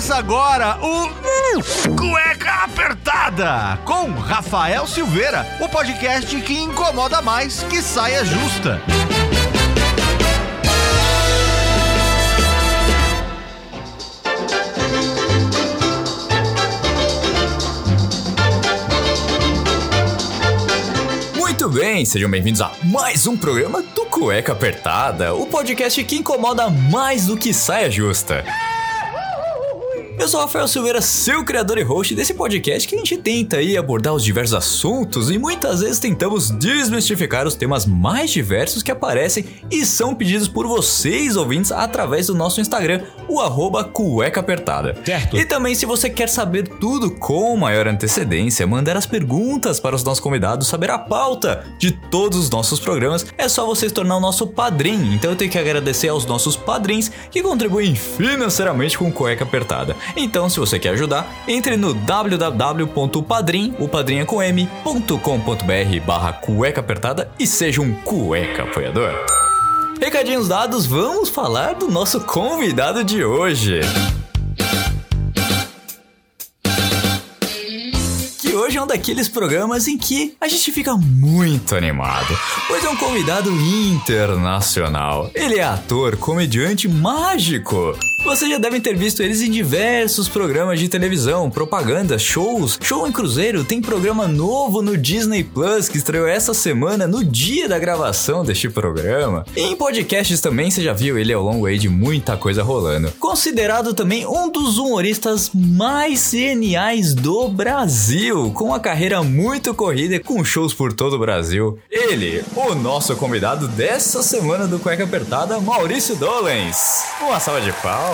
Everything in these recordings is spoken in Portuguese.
Começa agora o Cueca Apertada com Rafael Silveira, o podcast que incomoda mais que saia justa. Muito bem, sejam bem-vindos a mais um programa do Cueca Apertada, o podcast que incomoda mais do que saia justa. Eu sou o Rafael Silveira, seu criador e host desse podcast que a gente tenta aí abordar os diversos assuntos e muitas vezes tentamos desmistificar os temas mais diversos que aparecem e são pedidos por vocês ouvintes através do nosso Instagram, o arroba cueca apertada. Certo. E também se você quer saber tudo com maior antecedência, mandar as perguntas para os nossos convidados, saber a pauta de todos os nossos programas, é só você se tornar o nosso padrinho. Então eu tenho que agradecer aos nossos padrinhos que contribuem financeiramente com Cueca Apertada. Então, se você quer ajudar, entre no www.padrim, o padrinha com m.com.br barra cueca apertada e seja um cueca apoiador. Recadinhos dados, vamos falar do nosso convidado de hoje. Que hoje é um daqueles programas em que a gente fica muito animado, pois é um convidado internacional. Ele é ator, comediante mágico. Vocês já devem ter visto eles em diversos programas de televisão, propaganda, shows, show em cruzeiro, tem programa novo no Disney Plus que estreou essa semana no dia da gravação deste programa. E em podcasts também você já viu ele ao longo aí de muita coisa rolando. Considerado também um dos humoristas mais geniais do Brasil, com uma carreira muito corrida e com shows por todo o Brasil. Ele, o nosso convidado dessa semana do Cueca Apertada, Maurício Dolens. Uma salva de palmas.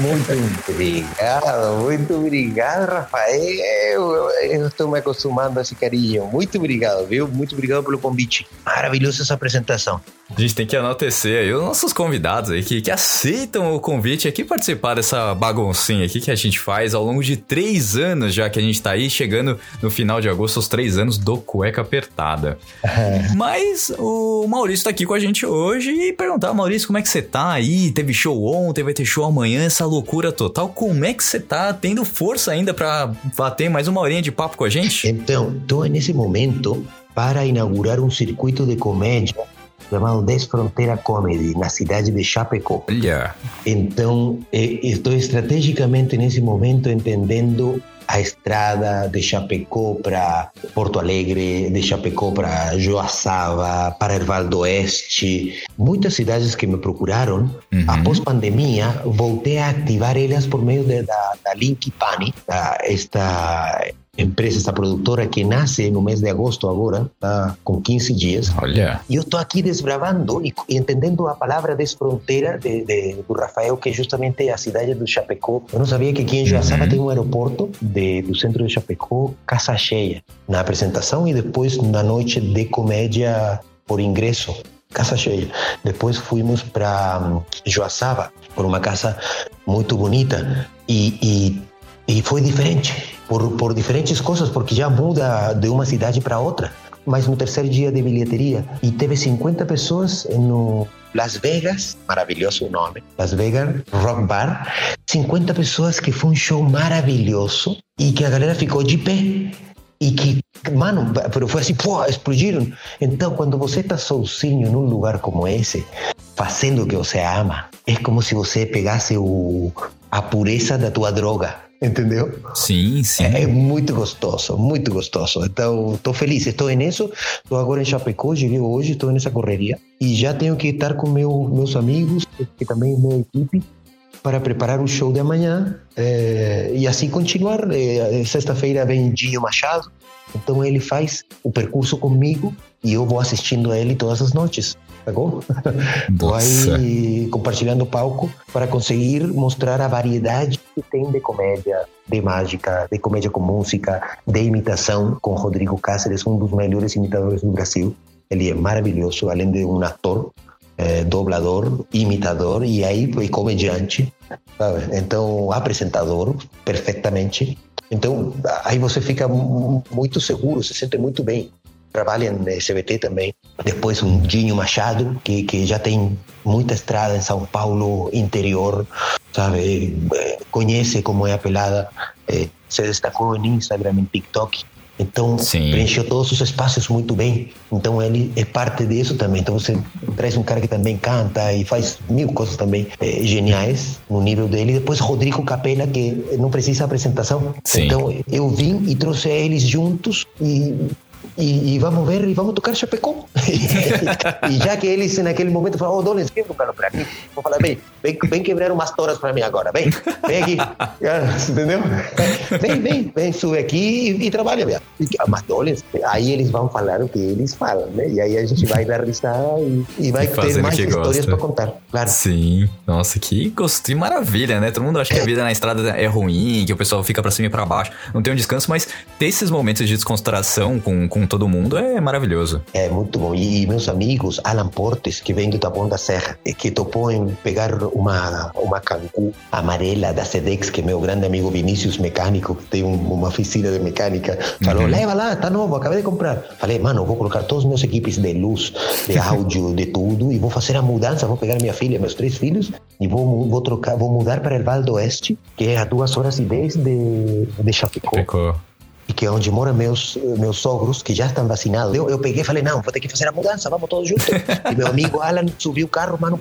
Muito obrigado, muito obrigado, Rafael. Eu, estou me acostumando a esse carinho. Muito obrigado, viu? Muito obrigado pelo convite. Maravilhosa essa apresentação. A gente tem que enaltecer aí os nossos convidados aí que, que aceitam o convite aqui participar dessa baguncinha aqui que a gente faz ao longo de três anos já que a gente tá aí chegando no final de agosto, os três anos do Cueca Apertada. Mas o Maurício tá aqui com a gente hoje e perguntar, Maurício, como é que você tá aí? Teve show ontem, vai ter show amanhã, essa loucura total. Como é que você tá tendo força ainda pra bater mais uma horinha de papo com a gente? Então, estou nesse momento para inaugurar um circuito de comédia chamado Desfronteira Comedy, na cidade de Chapecó. Olha, Então, eh, estou estrategicamente nesse momento entendendo a estrada de Chapecó para Porto Alegre, de Chapecó para Joaçaba, para Erval do Oeste. Muitas cidades que me procuraram. Uhum. Após pandemia, voltei a ativar elas por meio de, da, da Link Pani, da- esta empresa, esta produtora que nasce no mês de agosto agora, tá com 15 dias. olha. E eu estou aqui desbravando e, e entendendo a palavra desfronteira de, de, do Rafael, que é justamente a cidade do Chapecó. Eu não sabia que aqui em Joaçaba Uhum. tem um aeroporto de, do centro de Chapecó, casa cheia, na apresentação e depois na noite de comédia por ingresso. Casa cheia. Depois fomos para Joaçaba, por uma casa muito bonita e, e, e foi diferente, por, por diferentes coisas, porque já muda de uma cidade para outra mas no terceiro dia de bilheteria e teve 50 pessoas no Las Vegas, maravilhoso o nome, Las Vegas Rock Bar, 50 pessoas que foi um show maravilhoso e que a galera ficou de pé e que, mano, foi assim, pô, explodiram. Então, quando você está sozinho num lugar como esse, fazendo o que você ama, é como se você pegasse o, a pureza da tua droga, entendeu? Sim, sim. É muito gostoso, muito gostoso. Então, estou feliz, estou nisso. Estou agora em Chapecó, cheguei hoje, estou nessa correria. E já tenho que estar com meu, meus amigos, que também é minha equipe, para preparar o show de amanhã. eh, e assim continuar. Eh, Sexta-feira vem Dinho Machado, então ele faz o percurso comigo e eu vou assistindo a ele todas as noites. Tá bom? Nossa. aí compartilhando o palco para conseguir mostrar a variedade que tem de comédia, de mágica, de comédia com música, de imitação com Rodrigo Cáceres, um dos melhores imitadores do Brasil. Ele é maravilhoso, além de um ator, eh, doblador, imitador e aí e comediante, sabe? Então apresentador perfeitamente. Então aí você fica mu- muito seguro, se sente muito bem. Trabalha no SBT também. Depois um Dinho Machado, que, que já tem muita estrada em São Paulo interior, sabe? Conhece como é a pelada, eh, se destacou no Instagram, em TikTok. Então, Sim. preencheu todos os espaços muito bem. Então, ele é parte disso também. Então, você traz um cara que também canta e faz mil coisas também é, geniais no nível dele. Depois, Rodrigo Capella, que não precisa apresentação. Sim. Então, eu vim e trouxe eles juntos e e, e, vamos ver e vamos tocar Chapecó. e já que eles naquele momento falaram, oh, Donis, vem tocar para aqui. Vou falar, vem, vem, vem quebrar umas toras para mim agora, vem, vem aqui. Entendeu? Vem, vem, vem, sube aqui e, e trabalha. Minha. Mas Donis, aí eles vão falar o que eles falam, né? E aí a gente vai dar risada e, e vai ter mais histórias para contar, claro. Sim, nossa, que gosto, que maravilha, né? Todo mundo acha que a vida na estrada é ruim, que o pessoal fica para cima e para baixo, não tem um descanso, mas ter esses momentos de descontração com, com todo mundo é maravilhoso. É muito bom. E meus amigos, Alan Portes, que vem do Taboão da Serra, que topou em pegar uma, uma Cancu amarela da Sedex, que meu grande amigo Vinícius Mecânico, que tem uma oficina de mecânica, falou: uhum. leva lá, tá novo, acabei de comprar. Falei, mano, vou colocar todos os meus equipes de luz, de áudio, de tudo, e vou fazer a mudança, vou pegar minha filha, meus três filhos, e vou, vou trocar, vou mudar para o Val do Oeste, que é a duas horas e dez de, de Chapecó. Chapecó que é onde moram meus, meus sogros, que já estão vacinados. Eu, eu peguei e falei, não, vou ter que fazer a mudança, vamos todos juntos. e meu amigo Alan subiu o carro, mano,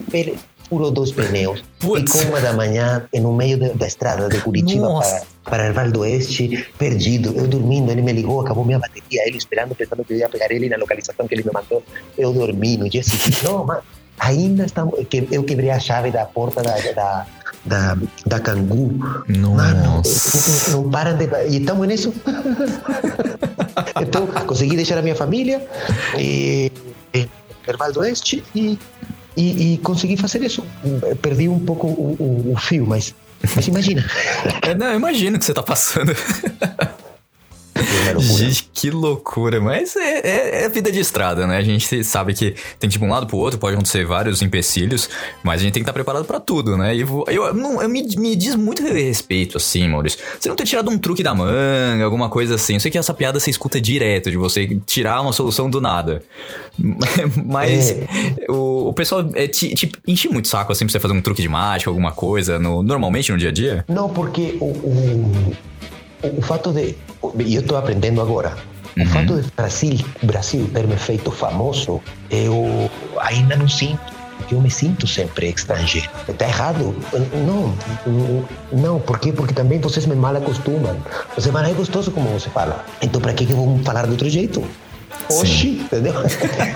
furou dois pneus. Putz. Ficou uma da manhã no meio de, da estrada de Curitiba para, para Val do Oeste, perdido. Eu dormindo, ele me ligou, acabou minha bateria, ele esperando, pensando que eu ia pegar ele na localização que ele me mandou. Eu dormi no dia seguinte. Não, mano, ainda estamos... Eu quebrei a chave da porta da, da da, da Cangu. Nossa. Mano, não param de. E estamos nisso. então, consegui deixar a minha família e, em Erval do Oeste e, e, e, consegui fazer isso. Perdi um pouco o, o, o fio, mas, mas imagina. É, não, imagino que você está passando. Gente, que loucura. Mas é, é, é, vida de estrada, né? A gente sabe que tem tipo um lado pro outro, pode acontecer vários empecilhos, mas a gente tem que estar preparado para tudo, né? E eu, eu, não, eu me, me diz muito respeito, assim, Maurício. Você não ter tirado um truque da manga, alguma coisa assim. Eu sei que essa piada você escuta direto, de você tirar uma solução do nada. Mas é. o, o pessoal é, te, te enche muito saco, assim, pra você fazer um truque de mágica, alguma coisa, no, normalmente no dia a dia? Não, porque o, o o fato de. E eu estou aprendendo agora. Uhum. O fato de Brasil, Brasil ter me feito famoso, eu ainda não sinto. Eu me sinto sempre estrangeiro. Está errado? Não, não. Por quê? Porque também vocês me mal acostumam. Você fala, é gostoso como você fala. Então, para que, que eu vou falar de outro jeito? Oxi, entendeu?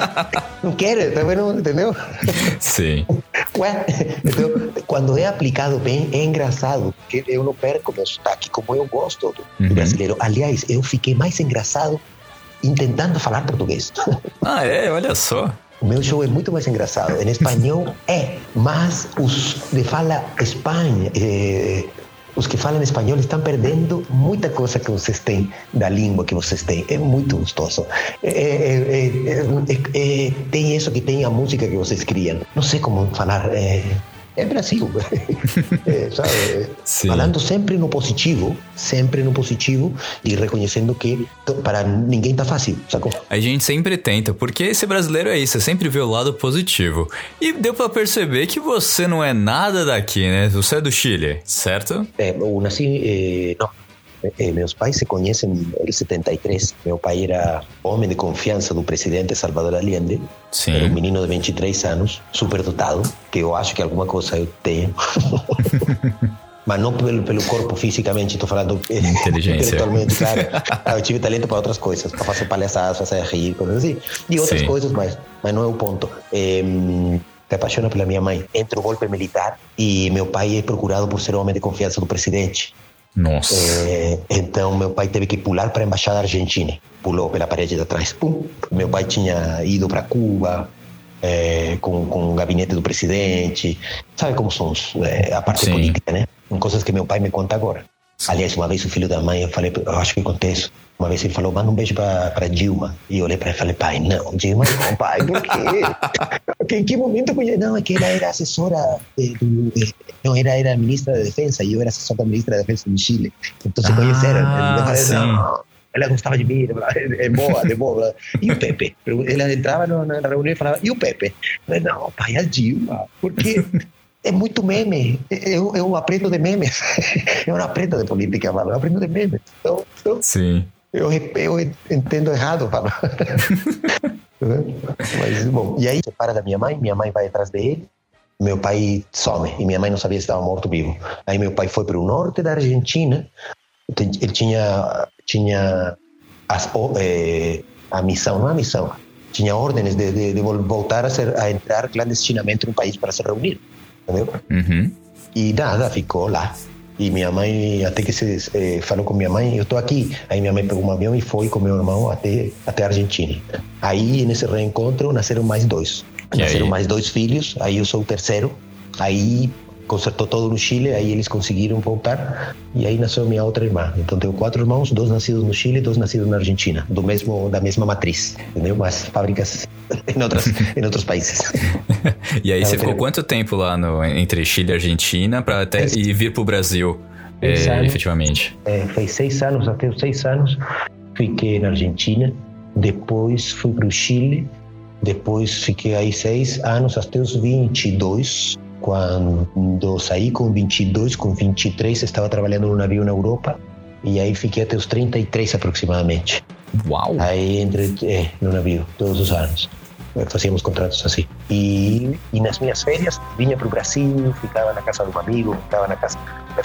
não quero, também não, entendeu? Sim. Ué, então, quando é aplicado bem, é engraçado, porque eu não perco meu sotaque como eu gosto do uhum. brasileiro. Aliás, eu fiquei mais engraçado tentando falar português. Ah, é? Olha só. O meu show é muito mais engraçado. Em espanhol é, mas os de fala Espanha, eh, os que falam espanhol estão perdendo muita coisa que vocês têm da língua que vocês têm. É muito gostoso. É, é, é, tem isso que tem a música que vocês criam. Não sei como falar é Brasil. é, sabe? Falando sempre no positivo, sempre no positivo e reconhecendo que para ninguém tá fácil, sacou? A gente sempre tenta, porque esse brasileiro é isso, sempre vê o lado positivo. E deu para perceber que você não é nada daqui, né? Você é do Chile, certo? É, eu nasci. Eh, não eh, meus pais se conhecem em 73. Meu pai era homem de confiança do presidente Salvador Allende. Sim. Era um menino de 23 anos, super dotado, que eu acho que alguma coisa eu tenho. mas não pelo, pelo corpo fisicamente, estou falando inteligência. claro. Ah, eu tive talento para outras coisas, para fazer palhaçadas, fazer rir, coisas assim. E outras Sim. coisas, mas, mas não é o ponto. É, te apaixona pela minha mãe. Entra o golpe militar e meu pai é procurado por ser homem de confiança do presidente. Nossa. É, então meu pai teve que pular para a embaixada argentina. Pulou pela parede de trás. Pum. Meu pai tinha ido para Cuba é, com, com o gabinete do presidente. Sabe como são é, a parte Sim. política, né? Coisas que meu pai me conta agora. Aliás, uma vez o filho da mãe, eu falei, eu acho que contei isso. Uma vez ele falou, manda um beijo para Dilma. E eu olhei para ele e falei, pai, não, Dilma não, pai, por quê? em que momento conheci? Não, é que ela era assessora, não, era, era ministra da Defesa e eu era assessor da ministra da Defesa do Chile. Então se ah, conheceram. Eu falei, sim. não, ela gostava de mim, é boa, é boa. E o Pepe? Ela entrava na reunião e falava, e o Pepe? falei, não, pai, a Dilma, porque é muito meme. Eu, eu aprendo de memes. Eu não aprendo de política, mano. Eu aprendo de memes. Então, então Sim. Eu, eu entendo errado, mano. Mas, bom, e aí separa da minha mãe, minha mãe vai atrás dele, meu pai some, e minha mãe não sabia se estava morto ou vivo. Aí meu pai foi para o norte da Argentina, ele tinha, tinha as, é, a missão, não a missão, tinha ordens de, de, de voltar a, ser, a, entrar clandestinamente no país para se reunir, entendeu? Uhum. E nada, ficou lá. E minha mãe, até que se eh, falou com minha mãe, eu estou aqui. Aí minha mãe pegou um avião e foi com meu irmão até, até a Argentina. Aí, nesse reencontro, nasceram mais dois. E nasceram aí? mais dois filhos, aí eu sou o terceiro. Aí consertou todo no Chile, aí eles conseguiram voltar e aí nasceu minha outra irmã. Então tenho quatro irmãos, dois nascidos no Chile, dois nascidos na Argentina, do mesmo da mesma matriz, entendeu? Mas fábricas em outras em outros países. e aí Ela você ficou quanto tempo lá no, entre Chile e Argentina para até Esse- e vir pro Brasil, Seis é, anos. efetivamente? É, fez seis anos, até os seis anos, fiquei na Argentina, depois fui para o Chile, depois fiquei aí seis anos, até os 22, quando saí com 22, com 23, estava trabalhando num navio na Europa, e aí fiquei até os 33 aproximadamente. Uau! Aí entre é, no navio, todos os anos. Eh, Fazíamos contratos assim. E, e nas minhas férias vinha para o Brasil, ficava na casa de um amigo, ficava na casa,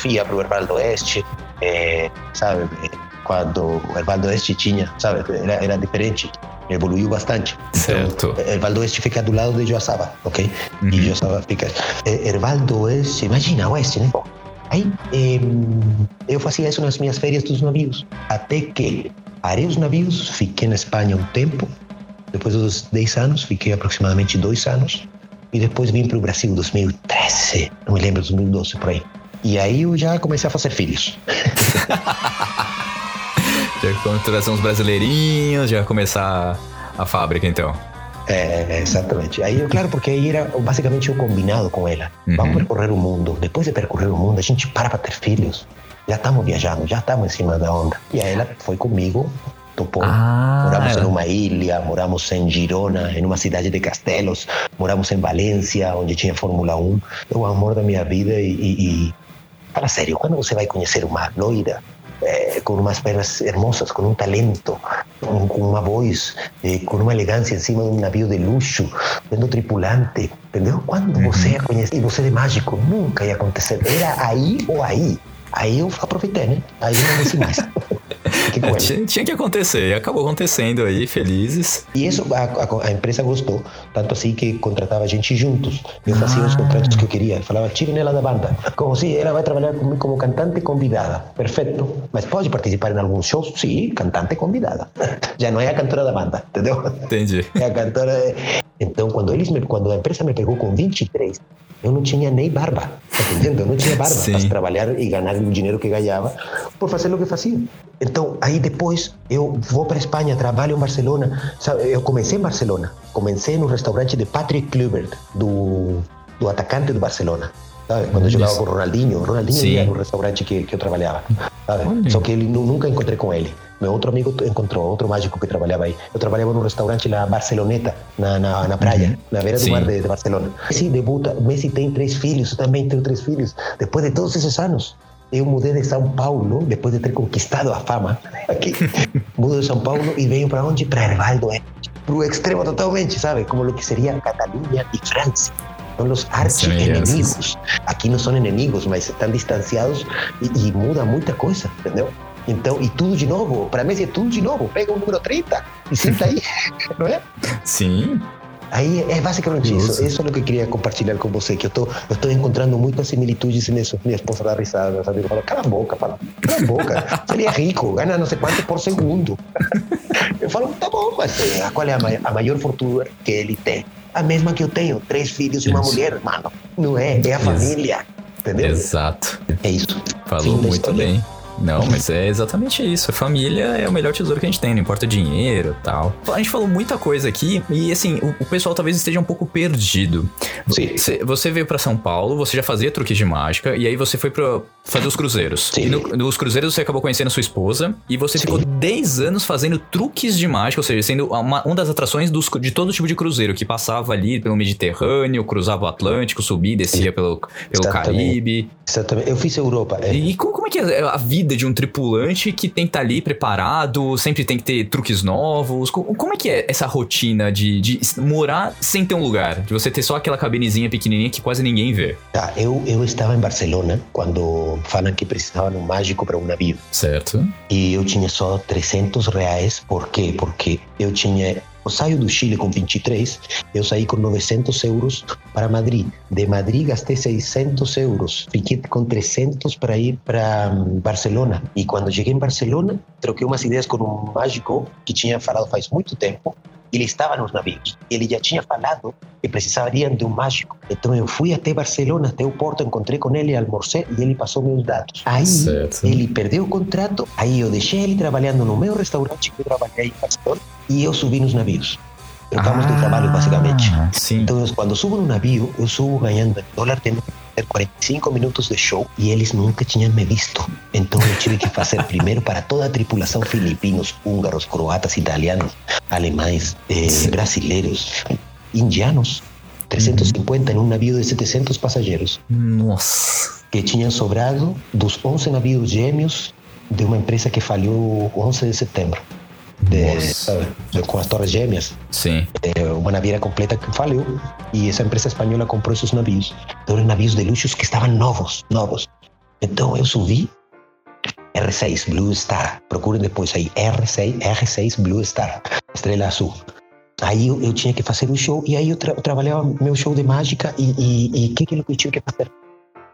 ia para o Hervaldo Oeste, eh, sabe? Quando o Hervaldo Oeste tinha, sabe? Era, era diferente, evoluiu bastante. Certo. Então, Hervaldo Oeste fica do lado de Joaçaba, ok? Uhum. E Joaçaba fica. eh, Hervaldo Oeste, imagina, Oeste, né? Bom, aí em, eu fazia isso nas minhas férias dos navios, até que parei os navios, fiquei na Espanha um tempo, depois dos 10 anos, fiquei aproximadamente dois anos, e depois vim para o Brasil 2013, não me lembro, 2012 por aí. E aí eu já comecei a fazer filhos. Já vamos trazer uns brasileirinhos, já começar a fábrica então. É, exatamente. Aí, claro, porque aí era basicamente o combinado com ela. Vamos percorrer o mundo. Depois de percorrer o mundo, a gente para para ter filhos. Já estamos viajando, já estamos em cima da onda. E aí ela foi comigo, topou. Ah, moramos ela- em uma ilha, moramos em Girona, em uma cidade de castelos, moramos em Valência, onde tinha Fórmula 1. É o amor da minha vida e, e, e... Fala sério, quando você vai conhecer uma loira eh, com umas pernas hermosas, com um talento, com, com uma voz, eh, com uma elegância em cima de um navio de luxo, sendo tripulante, entendeu? Quando você ia conhecer, e você de mágico, nunca ia acontecer. Era aí ou aí. Aí eu aproveitei, né? Aí eu não desci mais. É, tinha, tinha que acontecer, e acabou acontecendo aí, felizes. E isso a, a- a empresa gostou, tanto assim que contratava a gente juntos. Eu fazia os Ah. contratos que eu queria. Eu falava, tirem ela da banda. Como se ela vai trabalhar comigo como cantante convidada. Perfeito. Mas pode participar em alguns shows? Sim, cantante convidada. Já não é a cantora da banda, entendeu? Entendi. É a cantora. Então, quando eles me, quando a empresa me pegou com 23, eu não tinha nem barba, tá entendendo? Eu não tinha barba para trabalhar e ganhar o dinheiro que ganhava por fazer o que fazia. Então, aí depois eu vou para Espanha, trabalho em Barcelona. Eu comecei em Barcelona, comecei no restaurante de Patrick Kluivert, do, do atacante do Barcelona. Sabe? Quando eu jogava com o Ronaldinho, o Ronaldinho Sim. ia no restaurante que, que eu trabalhava. sabe? Só que ele nu- nunca encontrei com ele. Meu outro amigo encontrou, outro mágico que trabalhava aí. Eu trabalhava num restaurante na Barceloneta, na, na, na praia, na beira do Sim. mar de, de Barcelona. Messi debuta, Messi tem três filhos, eu também tenho três filhos. Depois de todos esses anos, eu mudei de São Paulo, depois de ter conquistado a fama aqui. Mudo de São Paulo e venho para onde? Para Hervaldo, é. Para o extremo totalmente, sabe? Como o que seria Catalunha e França. São os archi-inimigos. Aqui não são inimigos, mas estão distanciados e, e muda muita coisa, entendeu? Então, e tudo de novo. Para Messi é tudo de novo. Pega o número 30 e senta aí, não é? Sim. Aí é basicamente isso. Nossa. Isso é o que eu queria compartilhar com você, que eu tô, eu tô encontrando muitas similitudes nisso. Minha esposa dá risada, meus amigos falam, cala a boca, fala, cala a boca. É rico, ganha não sei quanto por segundo. Eu falo, tá bom, mas qual é a, a maior fortuna que ele tem? A mesma que eu tenho, três filhos e uma Isso. mulher, mano. Não é, é a família. Entendeu? Exato. É isso. Falou muito bem. Não, mas é exatamente isso. A família é o melhor tesouro que a gente tem, não importa o dinheiro e tal. A gente falou muita coisa aqui e, assim, o, o pessoal talvez esteja um pouco perdido. Sim. Você, você veio para São Paulo, você já fazia truques de mágica e aí você foi para fazer os cruzeiros. Sim. E no, nos cruzeiros você acabou conhecendo a sua esposa e você Sim. ficou 10 anos fazendo truques de mágica, ou seja, sendo uma, uma das atrações dos, de todo tipo de cruzeiro, que passava ali pelo Mediterrâneo, cruzava o Atlântico, subia e descia pelo, pelo Exatamente. Caribe. Exatamente. Eu fiz Europa. é. E como, como é que é a vida de um tripulante que tem que estar ali preparado, sempre tem que ter truques novos? Co- Como é que é essa rotina de, de morar sem ter um lugar? De você ter só aquela cabinezinha pequenininha que quase ninguém vê. Tá, eu, eu estava em Barcelona quando falam que precisavam um mágico para um navio. Certo. E eu tinha só 300 reais. Por quê? Porque eu tinha. Eu saio do Chile com 23, eu saí com 900 euros para Madrid. De Madrid gastei 600 euros. Fiquei com 300 para ir para hum, Barcelona. E quando cheguei em Barcelona, troquei umas ideias com um mágico que tinha falado faz muito tempo. Ele estava nos navios. Ele já tinha falado que precisariam de um mágico. Então eu fui até Barcelona, até o porto, encontrei com ele, almorcei e ele passou meus dados. Aí Certo. ele perdeu o contrato, aí eu deixei ele trabalhando no meu restaurante que eu trabalhei em Barcelona e eu subi nos navios. Trocamos de trabalho, basicamente. Ah, Sim. Então, quando subo no navio, eu subo ganhando dólar, que fazer 45 minutos de show e eles nunca tinham me visto. Então, eu tive que fazer primeiro para toda a tripulação filipinos, húngaros, croatas, italianos, alemães, eh, brasileiros, indianos. 350 em um navio de 700 passageiros Nossa. que tinham sobrado dos 11 navios gêmeos de uma empresa que falhou 11 de setembro. De, sabe, com as torres gêmeas, Sim. é uma naviera completa que falhou e essa empresa espanhola comprou esses navios. Então eram navios de luxo que estavam novos, novos. Então eu subi R6 Blue Star, procurem depois aí R6 R6 Blue Star, estrela azul. Aí eu, eu tinha que fazer o show e aí eu, tra- eu trabalhava meu show de mágica e o que que eu tinha que fazer?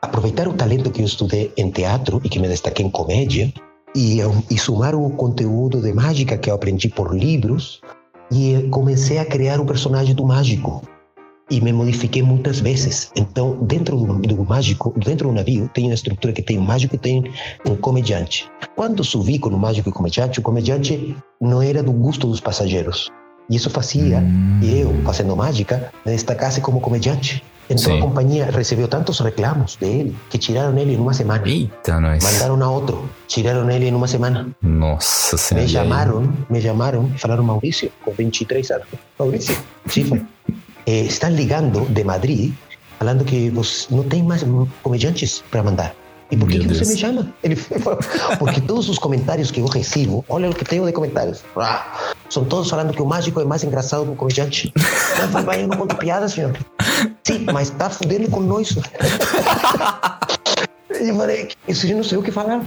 Aproveitar o talento que eu estudei em teatro e que me destaquei em comédia e, e somar o conteúdo de mágica que eu aprendi por livros e comecei a criar o personagem do mágico e me modifiquei muitas vezes. Então, dentro do, do mágico, dentro do navio, tem uma estrutura que tem um mágico e tem um comediante. Quando subi com o mágico e o comediante, o comediante não era do gosto dos passageiros. E isso fazia Hum. eu, fazendo mágica, me destacasse como comediante. Então Sim. a companhia recebeu tantos reclamos dele que tiraram ele em uma semana. Eita, nós. Mandaram a outro, tiraram ele em uma semana. Nossa senhora. Me e aí? chamaram, me chamaram e falaram, Maurício, com 23 anos. Maurício, sim, eh, estão ligando de Madrid falando que você não tem mais comediantes para mandar. E por que, Meu que você Deus. me falou, porque todos os comentários que eu recebo, olha o que tenho de comentários. Ah, são todos falando que o mágico é mais engraçado que o comediante. Mas eu não conto piada, senhor. Sim, mas está fudendo com nós. Eu falei, isso eu não sei o que falar.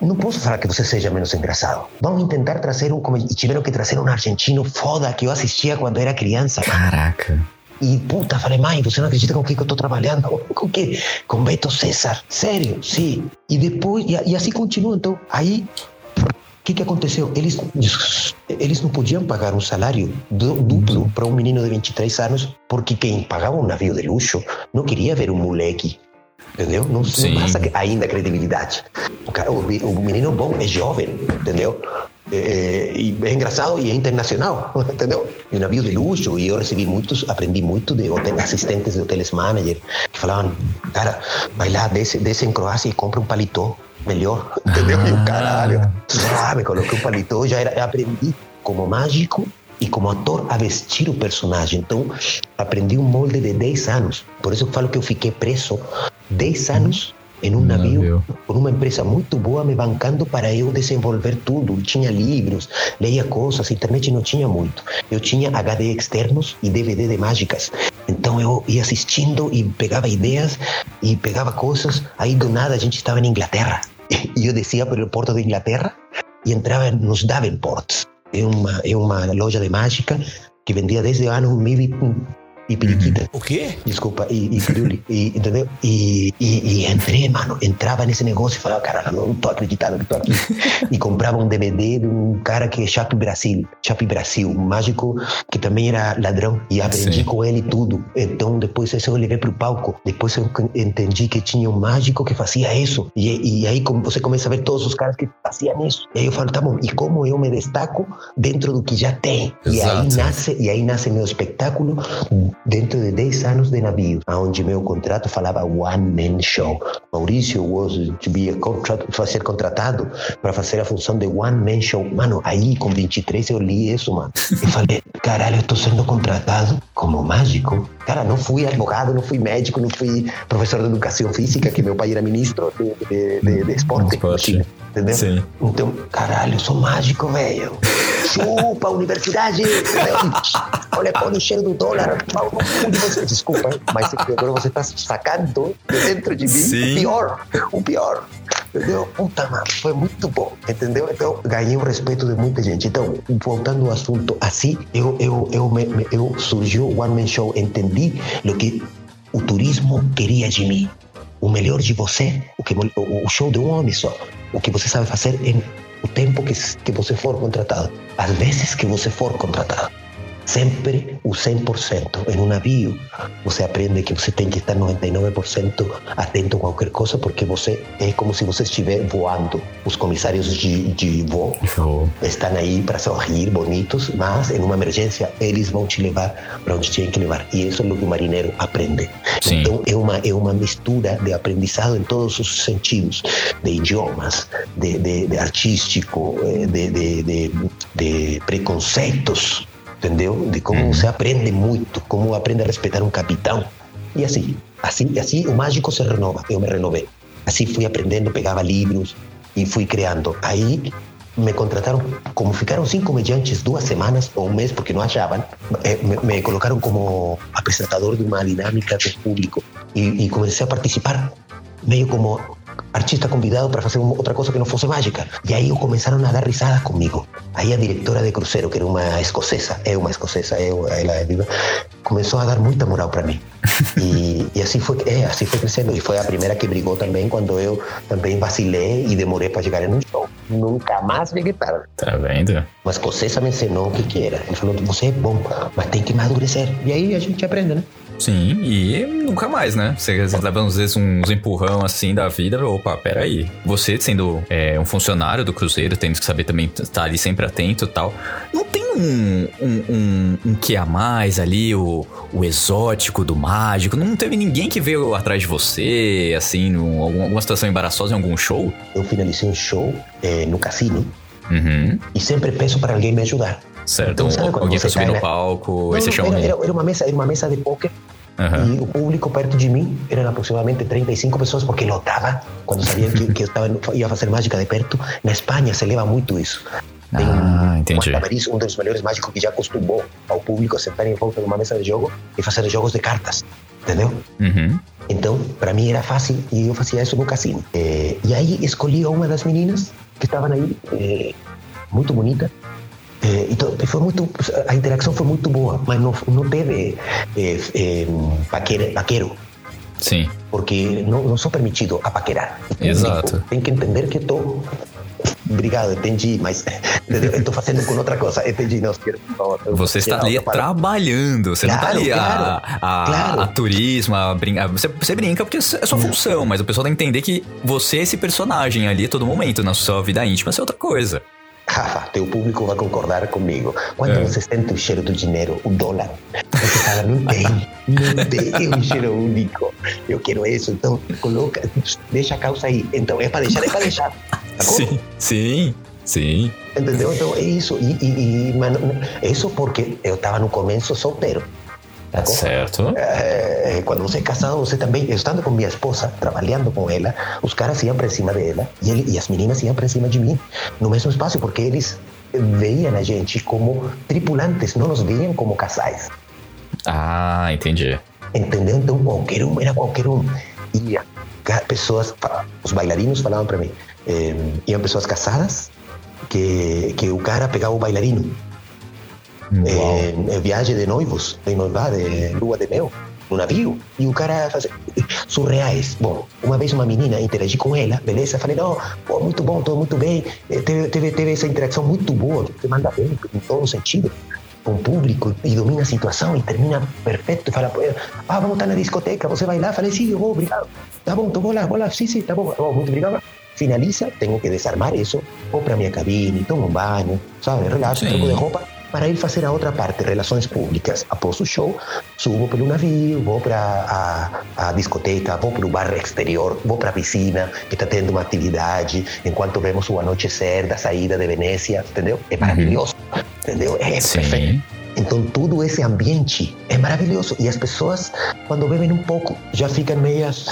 Não posso falar que você seja menos engraçado. Vamos tentar trazer um comediante. Tiveram que trazer um argentino foda que eu assistia quando era criança. Caraca. E puta, falei, mãe, você não acredita com o que eu tô trabalhando? Com o quê? Com Beto César. Sério? Sim. E depois, e, e assim continua. Então, aí, o que que aconteceu? Eles, eles não podiam pagar um salário du- duplo para um menino de 23 anos, porque quem pagava um navio de luxo não queria ver um moleque. Entendeu? Não, Sim. não passa ainda credibilidade. O, cara, o, o menino bom é jovem, entendeu? É, e engraçado e é internacional, entendeu? E um navio de luxo, e eu recebi muitos, aprendi muito de hotel, assistentes de hotéis manager, que falavam, cara, vai lá, desce, desce em Croácia e compra um paletó melhor, entendeu? E o caralho, ah, me coloquei um paletó, já era, aprendi como mágico e como ator a vestir o personagem. Então, aprendi um molde de 10 anos. Por isso eu falo que eu fiquei preso 10 anos em um navio, Navio. com uma empresa muito boa me bancando para eu desenvolver tudo. Tinha livros, leia coisas, internet não tinha muito. Eu tinha HD externos e DVD de mágicas. Então eu ia assistindo e pegava ideias e pegava coisas. Aí do nada a gente estava em Inglaterra. E eu descia pelo porto de Inglaterra e entrava nos Davenports. É uma, é uma loja de mágica que vendia desde o ano 1000 e- periquita. O quê? Desculpa, e, e piruli, e, entendeu? E, e, e entrei, mano, entrava nesse negócio e falava, cara, não tô acreditando que tô aqui. e comprava um DVD de um cara que é Chape Brasil, Chape Brasil, um mágico que também era ladrão, e aprendi Sim. com ele tudo. Então, depois isso eu levei pro palco. Depois eu entendi que tinha um mágico que fazia isso. E, e aí você começa a ver todos os caras que faziam isso. E aí eu falo, tá bom, e como eu me destaco dentro do que já tem? E aí Exato. nasce, e aí nasce meu espetáculo dentro de 10 anos de navio, onde meu contrato falava one man show. Maurício was to be a vai ser contratado para fazer a função de one man show. Mano, aí com 23 eu li isso, mano. E falei, caralho, eu tô sendo contratado como mágico. Cara, não fui advogado, não fui médico, não fui professor de educação física, que meu pai era ministro de, de, de, de esporte. Esporte. Chile, entendeu? Sim. Então, caralho, eu sou mágico, velho. Chupa, universidade. Olha, põe o cheiro do dólar. Você. Desculpa, mas agora você tá sacando de dentro de mim Sim. o pior. O pior. Entendeu? Puta, mano, foi muito bom, entendeu? Então, ganhei o respeito de muita gente. Então, voltando ao assunto, assim, eu, eu, eu, me, eu surgiu o One Man Show, entendi o que o turismo queria de mim. O melhor de você, o, que, o show de um homem só. O que você sabe fazer em o tempo que, que você for contratado. As vezes que você for contratado. Sempre o 100%. Em um navio, você aprende que você tem que estar 99% atento a qualquer coisa, porque você é como se você estivesse voando. Os comissários de, de voo Show. estão aí para sorrir, bonitos, mas em uma emergência eles vão te levar para onde tinham que levar. E isso é o que o marinheiro aprende. Sim. Então é uma, é uma mistura de aprendizado em todos os sentidos, de idiomas, de, de, de artístico, eh, de, de, de, de preconceitos, entendeu? De como você aprende muito, como aprende a respeitar um capitão. E assim, assim, assim o mágico se renova. Eu me renovei. Assim fui aprendendo, pegava livros e fui criando. Aí me contrataram, como ficaram cinco comediantes duas semanas ou um mês porque não achavam, eh, me, me colocaram como apresentador de uma dinâmica do público e, e comecei a participar meio como artista convidado para fazer outra coisa que não fosse mágica. E aí começaram a dar risadas comigo. Aí a diretora de cruzeiro, que era uma escocesa, é uma escocesa, é, ela é viva, começou a dar muita moral para mim. E, assim foi, é, assim foi crescendo. E foi a primeira que brigou também quando eu também vacilei e demorei para chegar em um show. Nunca mais cheguei tarde. Tá vendo? Uma escocesa me ensinou o que, que era. Ele falou: você é bom, mas tem que amadurecer. E aí a gente aprende, né? Sim, e nunca mais, né? Você leva às vezes uns empurrão assim da vida, opa, peraí. Você sendo é, um funcionário do Cruzeiro, tendo que saber também estar ali sempre atento e tal. Não tem um, um, um, um que a mais ali, o, o exótico do mágico? Não teve ninguém que veio atrás de você, assim, num, alguma, situação embaraçosa em algum show? Eu finalizei um show eh, no cassino Uhum, e sempre peço para alguém me ajudar. certo. Então, sabe alguém pra subir cai no na- palco, Não, você não, era, um... era, era uma mesa, era uma mesa de poker E o público perto de mim eram aproximadamente 35 pessoas porque lotava quando sabiam que, que ia fazer mágica de perto. Na Espanha se leva muito isso. Tem Ah, entendi. Tamariz, um dos melhores mágicos que já acostumou ao público a sentar em volta de uma mesa de jogo e fazer jogos de cartas, entendeu? Uhum. Então, para mim era fácil e eu fazia isso no cassino. Eh, e aí escolhi uma das meninas que estavam aí, eh, muito bonita. Eh, então, foi muito, a interação foi muito boa, mas não, não teve eh, eh, paquero, Sim. porque não, não sou permitido a paquerar. Exato. Tem que entender que estou. Obrigado, entendi, mas estou fazendo com outra coisa. Entendi, não, favor. eu- Você está não, ali trabalhando, você não Claro, tá ali a, claro, a, claro. a turismo, a brincar. Você, você brinca porque é sua função, mas o pessoal tem que entender que você é esse personagem ali a todo momento, na sua vida íntima, isso é outra coisa. Rafa, teu público vai concordar comigo. Quando É. você sente o cheiro do dinheiro, o dólar, você fala, não tem, não tem um cheiro único. Eu quero isso, então coloca, deixa a calça aí. Então é para deixar, é para deixar. Sacou? Sim, sim, sim. Entendeu? Então é isso. E, e, e mano, é isso porque eu estava no começo solteiro. Sacou? Certo. Quando você é casado, você também, eu estando com minha esposa, trabalhando com ela, os caras iam para cima dela e, ele, e as meninas iam para cima de mim, no mesmo espaço, porque eles veíam a gente como tripulantes, não nos veíam como casais. Ah, entendi. Entendeu? Então, qualquer um era qualquer um. Ca- pessoas, os bailarinos falavam para mim, eh, iam pessoas casadas que, que o cara pegava o bailarino. É, viagem de noivos, de noivado, de lua de mel no navio. E o cara faz surreais. Bom, uma vez uma menina interagi com ela, beleza? Falei, não, pô, muito bom, tô muito bem. Teve, teve, teve essa interação muito boa, você manda bem, em todo sentido com o público e domina a situação e termina perfeito fala, ah, vamos estar na discoteca, você vai lá? Falei, sim, eu vou, obrigado. Tá bom, então vou lá, vou lá, sim, sim, tá bom, oh, muito obrigado. Finaliza, tenho que desarmar isso, vou para minha cabine, tomo um banho, sabe, relaxo, troco de roupa para ir fazer a outra parte, relações públicas. Após o show, subo pelo navio, vou para a, a discoteca, vou para o bar exterior, vou para a piscina, que está tendo uma atividade, enquanto vemos o anoitecer da saída de Venécia, entendeu? É maravilhoso, uhum. entendeu? É Sim. perfeito. Então, todo esse ambiente é maravilhoso. E as pessoas, quando bebem um pouco, já ficam meias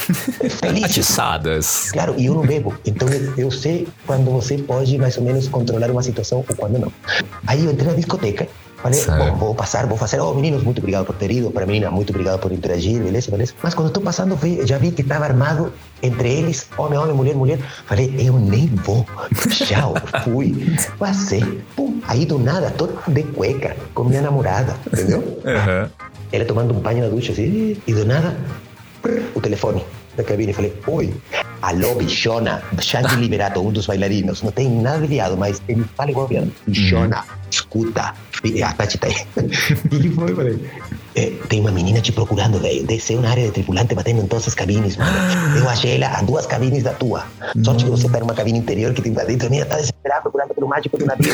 felizes. Atiçadas. Claro, e eu não bebo. Então, eu sei quando você pode mais ou menos controlar uma situação ou quando não. Aí eu entrei na discoteca Falei, bom, vou passar, vou fazer. Oh, meninos, muito obrigado por ter ido. Para menina, muito obrigado por interagir, beleza, beleza. Mas quando estou passando, já vi que estava armado entre eles, homem, homem, mulher, mulher. Falei, eu nem vou. Tchau, fui. Passei. Pum, aí do nada, todo de cueca, com minha namorada, entendeu? Uhum. Ela tomando um banho na ducha, assim, e do nada, o telefone da cabine. Falei, oi, alô, bichona. Shanti Liberato, um dos bailarinos. Não tem nada de viado, mas ele fala igual viado. Bichona, uhum. escuta a Tati tá aí. E foi, falei? É, tem uma menina te procurando, velho. Desceu na área de tripulante batendo em todas as cabines, mano. Eu achei ela a duas cabines da tua. Só que você tá numa cabine interior que tem pra dentro. A menina tá desesperada procurando pelo mágico do navio.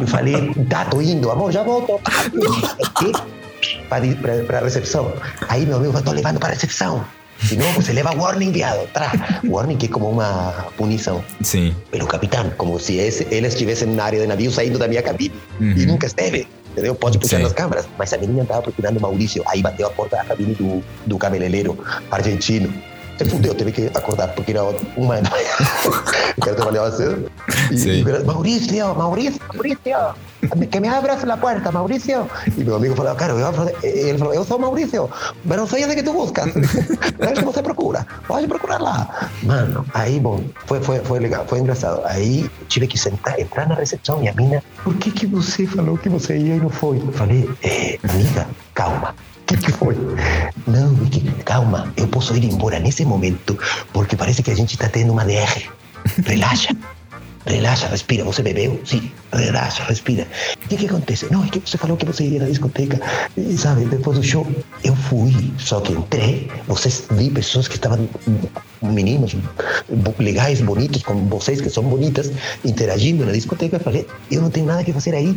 Eu falei, tá, tô indo, amor, já volto. Para, para, para a recepção. Aí meu amigo falou, tô levando para recepção. Si no, pues se leva warning viado. Tra. Warning que é como uma punição. Sim. Pero capitão, como se esse, ele estivesse na área de navio saindo da minha cabine. Uhum. E nunca esteve. Entendeu? Pode puxar nas câmeras. Mas a menina estava procurando Maurício. Aí bateu a porta da cabine do, do cabeleireiro argentino. Se fudeu, teve que acordar porque era uma da manhã. o cara trabalhava cedo. E, e, Maurício, Maurício, Maurício que me abras la puerta, Mauricio. Y mi amigo falou, cara, eu, ele falou, eu sou Maurício, mas não sei onde que tu buscas. é que você procura, pode procurar lá. Mano, aí, bom, foi, foi, foi legal, foi engraçado. Aí tive que sentar, entrar na recepção e a mina, por que que você falou que você ia e não foi? Eu falei, eh, amiga, calma. Que, que foi? Não, que, calma, eu posso ir embora nesse momento porque parece que a gente está tendo uma DR. Relaxa. Relaxa, respira. Você bebeu? Sim, relaxa, respira. E o que acontece? Não, é que você falou que você iria na discoteca, e, sabe? Depois do show, eu fui, só que entrei, vocês vi pessoas que estavam, meninos legais, bonitos, como vocês que são bonitas, interagindo na discoteca. Eu falei, eu não tenho nada que fazer aí.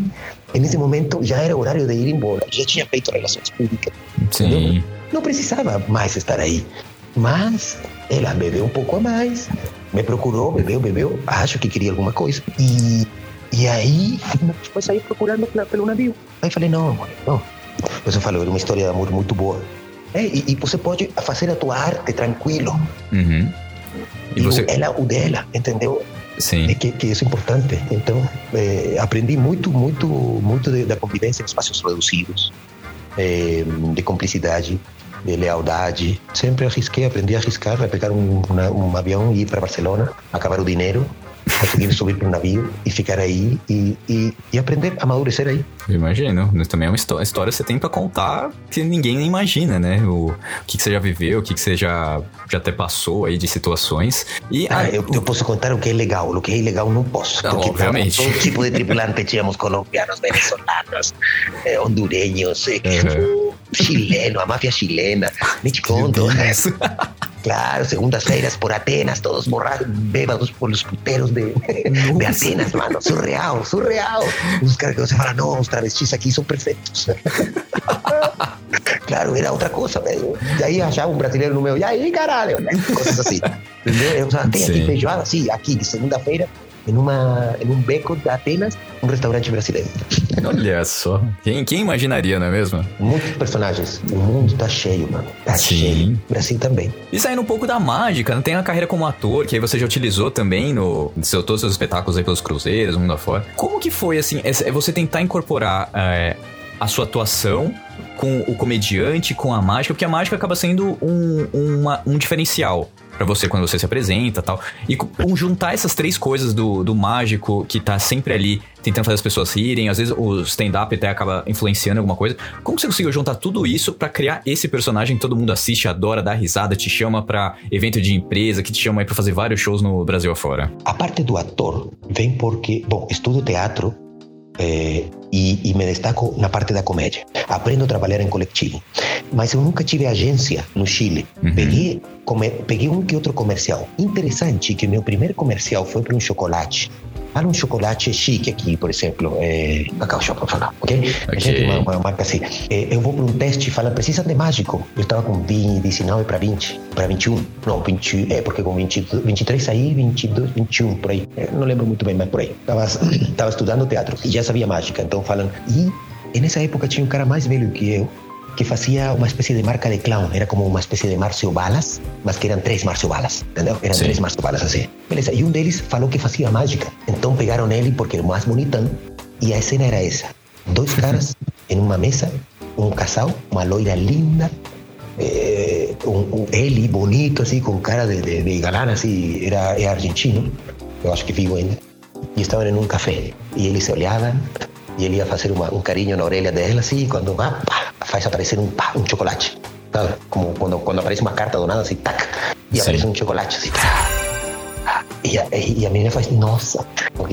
E nesse momento já era horário de ir embora. Já tinha feito relações públicas. Sim. Não precisava mais estar aí. Mas ela bebeu um pouco a mais, me procurou, bebeu, bebeu, acho que queria alguma coisa. E, e aí, depois saí procurando pelo navio. Aí falei, não, amor, não. Você falou, era uma história de amor muito boa. É, e, e, você pode fazer a tua arte tranquilo. Uhum. E, e você... ela, o dela, entendeu? Sim. É que, que isso é importante. Então, é, aprendi muito, muito, muito de, da convivência em espaços reduzidos, é, de cumplicidade de lealdade. Sempre arrisquei, aprendi a arriscar, a pegar um, uma, um avião e ir para Barcelona, acabar o dinheiro, conseguir subir para um navio e ficar aí e, e, e aprender a amadurecer aí. Imagino. Também é uma história, história que você tem para contar que ninguém imagina, né? O, o que, que, você já viveu, o que, que você já, já até passou aí de situações. E ah, a, eu, eu, posso contar o que é legal, o que é ilegal não posso. Não, porque obviamente. todo tipo de tripulante tínhamos colombianos, venezolanos, eh, hondureños, eh, uhum. Chileno, a máfia chilena. Me te conto. Claro, segundas-feiras por Atenas, todos borrados, bêbados por los puteros de, de Atenas, mano. Surreal, surreal. Os caras que você fala, não, os travestis aqui são perfeitos. claro, era outra coisa, velho. E aí achava um brasileiro no meu, e aí, caralho, coisas assim. Entendeu? Eu, tem aqui feijoada, sim, aqui, de segunda-feira, em, uma, em um beco de Atenas, um restaurante brasileiro. Olha só. Quem, quem imaginaria, não é mesmo? Muitos personagens. O mundo tá cheio, mano. Tá Sim. cheio. Brasil também. E saindo um pouco da mágica, não tem a carreira como ator, que aí você já utilizou também no seu, todos os seus espetáculos aí pelos cruzeiros, mundo afora. Como que foi, assim, é você tentar incorporar é, a sua atuação com o comediante, com a mágica, porque a mágica acaba sendo um, uma, um diferencial para você quando você se apresenta tal. E juntar essas três coisas do, do mágico que tá sempre ali tentando fazer as pessoas rirem, às vezes o stand-up até acaba influenciando alguma coisa. Como você conseguiu juntar tudo isso para criar esse personagem que todo mundo assiste, adora, dá risada, te chama para evento de empresa, que te chama aí pra fazer vários shows no Brasil afora? A parte do ator vem porque, bom, estudo teatro é, e, e, me destaco na parte da comédia. Aprendo a trabalhar em coletivo. Mas eu nunca tive agência no Chile. Uhum. Peguei, come, peguei um que outro comercial. Interessante que meu primeiro comercial foi para um chocolate Fala um chocolate chique aqui, por exemplo, é, Cacau Shop, vou falar, ok? okay. A gente tem uma, uma, marca assim. É, eu vou para um teste e fala, precisa de mágico. Eu estava com 20, 19 para 20, para 21. Não, 20, é porque com 20, 23 saí, 22, 21, por aí. É, não lembro muito bem, mas por aí. Estava tava estudando teatro e já sabia mágica. Então falam, e nessa época tinha um cara mais velho que eu, que fazia uma espécie de marca de clown. Era como uma espécie de Márcio Balas, mas que eram três Márcio Balas, entendeu? Eram Sim. três Márcio Balas assim. Beleza. E um deles falou que fazia mágica. Então pegaram ele porque era o mais bonitão. E a cena era essa: dois caras em uma mesa, um casal, uma loira linda, eh, um, um, ele bonito, assim, com cara de, de, de galã, assim, era, era argentino, eu acho que vivo ainda. E estavam em um café. E eles se olhavam e ele ia fazer uma, um carinho na orelha dela, assim, e quando vai, pá, faz aparecer um, pá, um chocolate. Sabe? Como quando, quando aparece uma carta do nada, assim, tac, e Sim. aparece um chocolate, assim, E a, e a menina faz, nossa,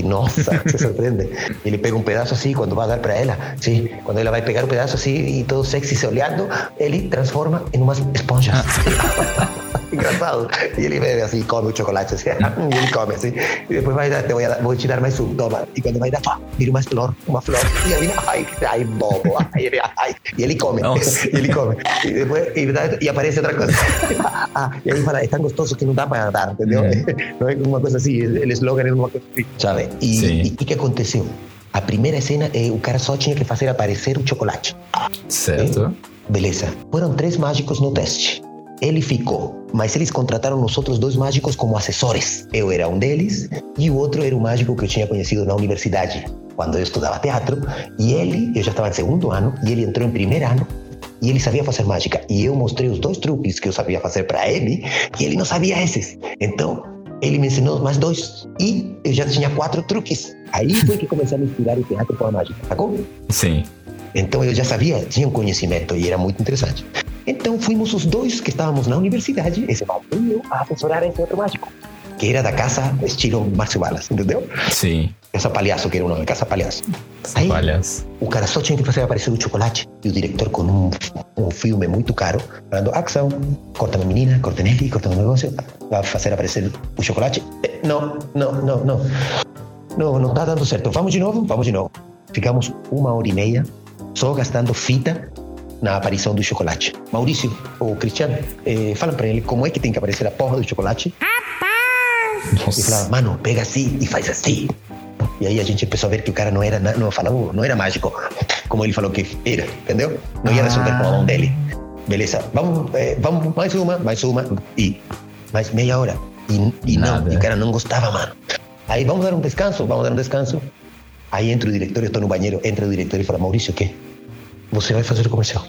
nossa, se surpreende. Ele pega um pedaço assim, quando vai dar para ela, sim, quando ela vai pegar o um pedaço assim, e todo sexy se olhando, ele transforma em umas esponjas. Engraçado. E ele bebe assim, come o chocolate assim, e ele come assim. E depois vai dar, te voy a dar, vou te dar mais um, toma. E quando vai dar, pá, vira uma flor, uma flor. E a menina, ai, ai, bobo, ai, ele, ai. E ele come, Nossa. e ele come. E depois, e, e aparece outra coisa. ah, e aí fala, é tão gostoso que não dá para dar, entendeu? É. Não é uma coisa assim, el eslogan é uma coisa assim, sabe? E o que aconteceu? A primeira cena, eh, o cara só tinha que fazer aparecer o chocolate. Certo. Eh? Beleza. Foram três mágicos no teste. Ele ficou, mas eles contrataram os outros dois mágicos como assessores. Eu era um deles e o outro era o mágico que eu tinha conhecido na universidade, quando eu estudava teatro. E ele, eu já estava em segundo ano, e ele entrou em primeiro ano e ele sabia fazer mágica. E eu mostrei os dois truques que eu sabia fazer para ele e ele não sabia esses. Então, ele me ensinou mais dois e eu já tinha quatro truques. Aí foi que comecei a misturar o teatro com a mágica, sacou? Sim. Então eu já sabia, tinha um conhecimento e era muito interessante. Então fomos os dois que estávamos na universidade, esse eu, a assessorar esse outro mágico, que era da casa estilo Márcio Balas, entendeu? Sim. Casa Palhaço, que era o nome, Casa Palhaço. Aí, Palhaço. o cara só tinha que fazer aparecer o chocolate e o diretor com um, um filme muito caro, falando, ação, corta a menina, corta nele, corta o negócio, vai fazer aparecer o chocolate. Não, não, não, não. Não, não está dando certo. Vamos de novo? Vamos de novo. Ficamos uma hora e meia só gastando fita na aparição do chocolate. Maurício, ou Cristiano, eh, falam para ele como é que tem que aparecer a porra do chocolate. Rapaz! E falava, mano, pega assim e faz assim. E aí a gente começou a ver que o cara não era, não, falava, não era mágico, como ele falou que era, entendeu? Não ia resolver ah. com a mão dele. Beleza, vamos, eh, vamos mais uma, mais uma, e mais meia hora. E, e não, e o cara não gostava, mano. Aí vamos dar um descanso, vamos dar um descanso. Aí entra o diretor, eu estou no banheiro, entra o diretor e fala, Maurício, o quê? Você vai fazer o comercial.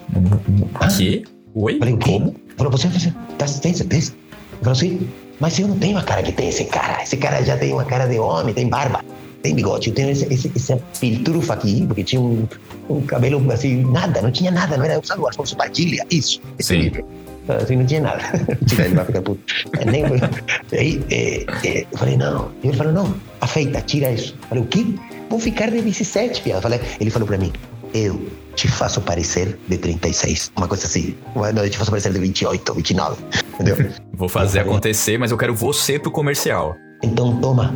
Ah? Que? Oi? Falei, o? Como? Falou, você vai fazer. Tá, tem certeza? Falou assim, mas eu não tenho a cara que tem esse cara. Esse cara já tem uma cara de homem, tem barba, tem bigode. Eu tenho esse, esse, essa piltrufa aqui, porque tinha um, um cabelo assim, nada, não tinha nada, não era usado Alfonso Padilha, isso. Esse Sim. livro. Assim, não tinha nada. Tira, ele vai ficar puto. Nem, aí, é, é, eu falei, não. E ele falou, não, afeita, tira isso. Eu falei, o quê? Vou ficar de 17, piada. Falei, ele falou pra mim, eu te faço parecer de 36. Uma coisa assim. Não, eu te faço parecer de 28, 29. Entendeu? Vou fazer acontecer, mas eu quero você pro comercial. Então toma.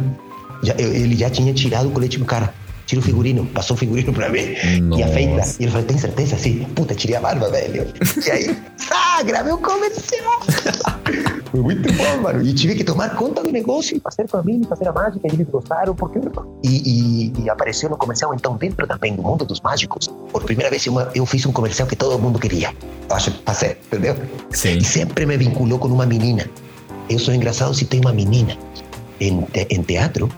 Já, eu, ele já tinha tirado o colete pro cara. Tira o figurino, passou o figurino pra mim. Nossa. E afeita. E ele falou, tem certeza? Sim. Puta, tirei a barba, velho. E aí, ah, gravei o comercial. Muito bom, mano. E tive que tomar conta do negócio e fazer para mim, fazer a mágica. E eles gostaram, porque. E, e, e, apareceu no comercial, então, dentro também do mundo dos mágicos. Por primeira vez, uma, eu fiz um comercial que todo mundo queria. Eu acho que fazer, entendeu? Sim. E sempre me vinculou com uma menina. Eu sou engraçado se tem uma menina. Em, em teatro,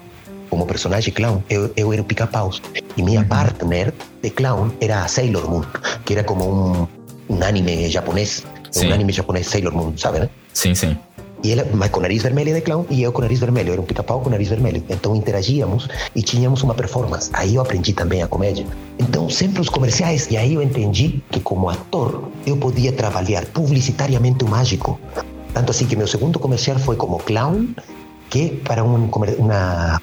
como personagem clown, eu, eu era o pica-paus. E minha uhum. partner de clown era a Sailor Moon, que era como um, um anime japonês. Sim. Um anime japonês Sailor Moon, sabe, né? Sim, sim. E ela, mas com nariz vermelho de clown e eu com nariz vermelho. Era um pica-pau com nariz vermelho. Então interagíamos e tínhamos uma performance. Aí eu aprendi também a comédia. Então sempre os comerciais. E aí eu entendi que como ator eu podia trabalhar publicitariamente o mágico. Tanto assim que meu segundo comercial foi como clown, que para um, uma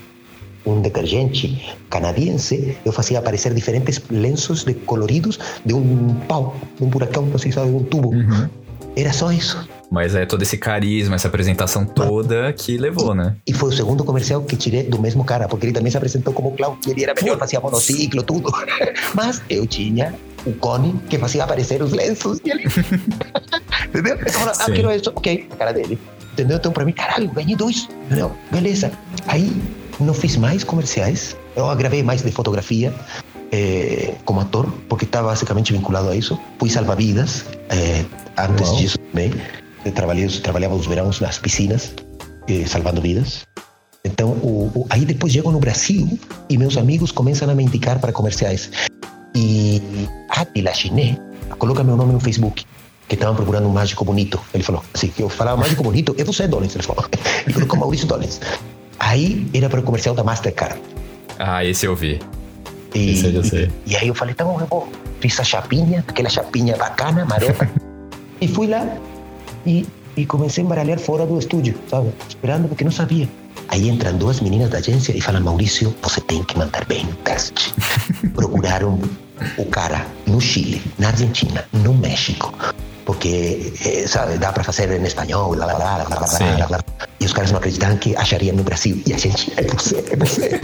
um detergente canadiense, eu fazia aparecer diferentes lenços de coloridos de um pau, de um buracão, assim, sabe, um tubo. Uhum. Era só isso. Mas é todo esse carisma, essa apresentação toda que levou, né? E foi o segundo comercial que tirei do mesmo cara, porque ele também se apresentou como clown, e ele era melhor, fazia monociclo, tudo. Mas eu tinha o cone que fazia aparecer os lenços e ele. Entendeu? Então, ah, quero isso, ok, a cara dele. Entendeu? Então, pra mim, caralho, ganhei dois. Entendeu? Beleza. Aí, não fiz mais comerciais, eu gravei mais de fotografia eh, como ator, porque estava basicamente vinculado a isso. Fui salva-vidas eh, antes Uau. disso também. Trabalhei, trabalhava os verões nas piscinas, eh, salvando vidas. Então, o, o, aí depois chego no Brasil e meus amigos começam a me indicar para comerciais. E Atila Chiné coloca meu nome no Facebook que estavam procurando um mágico bonito. Ele falou assim, que eu falava mágico bonito, é você, Dollins. Ele falou, ele colocou Maurício Dollins. Aí era para o comercial da Mastercard. Ah, esse eu vi. E, esse eu sei. E, e aí eu falei, bom, eu vou. Fiz a chapinha, aquela chapinha bacana, marota. e fui lá e, e comecei a embaralhar fora do estúdio, sabe? Esperando porque não sabia. Aí entram duas meninas da agência e falam: Maurício, você tem que mandar bem o teste. Procuraram o cara no Chile, na Argentina, no México, porque, eh, sabe, dá para fazer em espanhol, blá, blá, blá, blá, blá, blá, E os caras não acreditaram que achariam no Brasil. E a gente, é você, é você.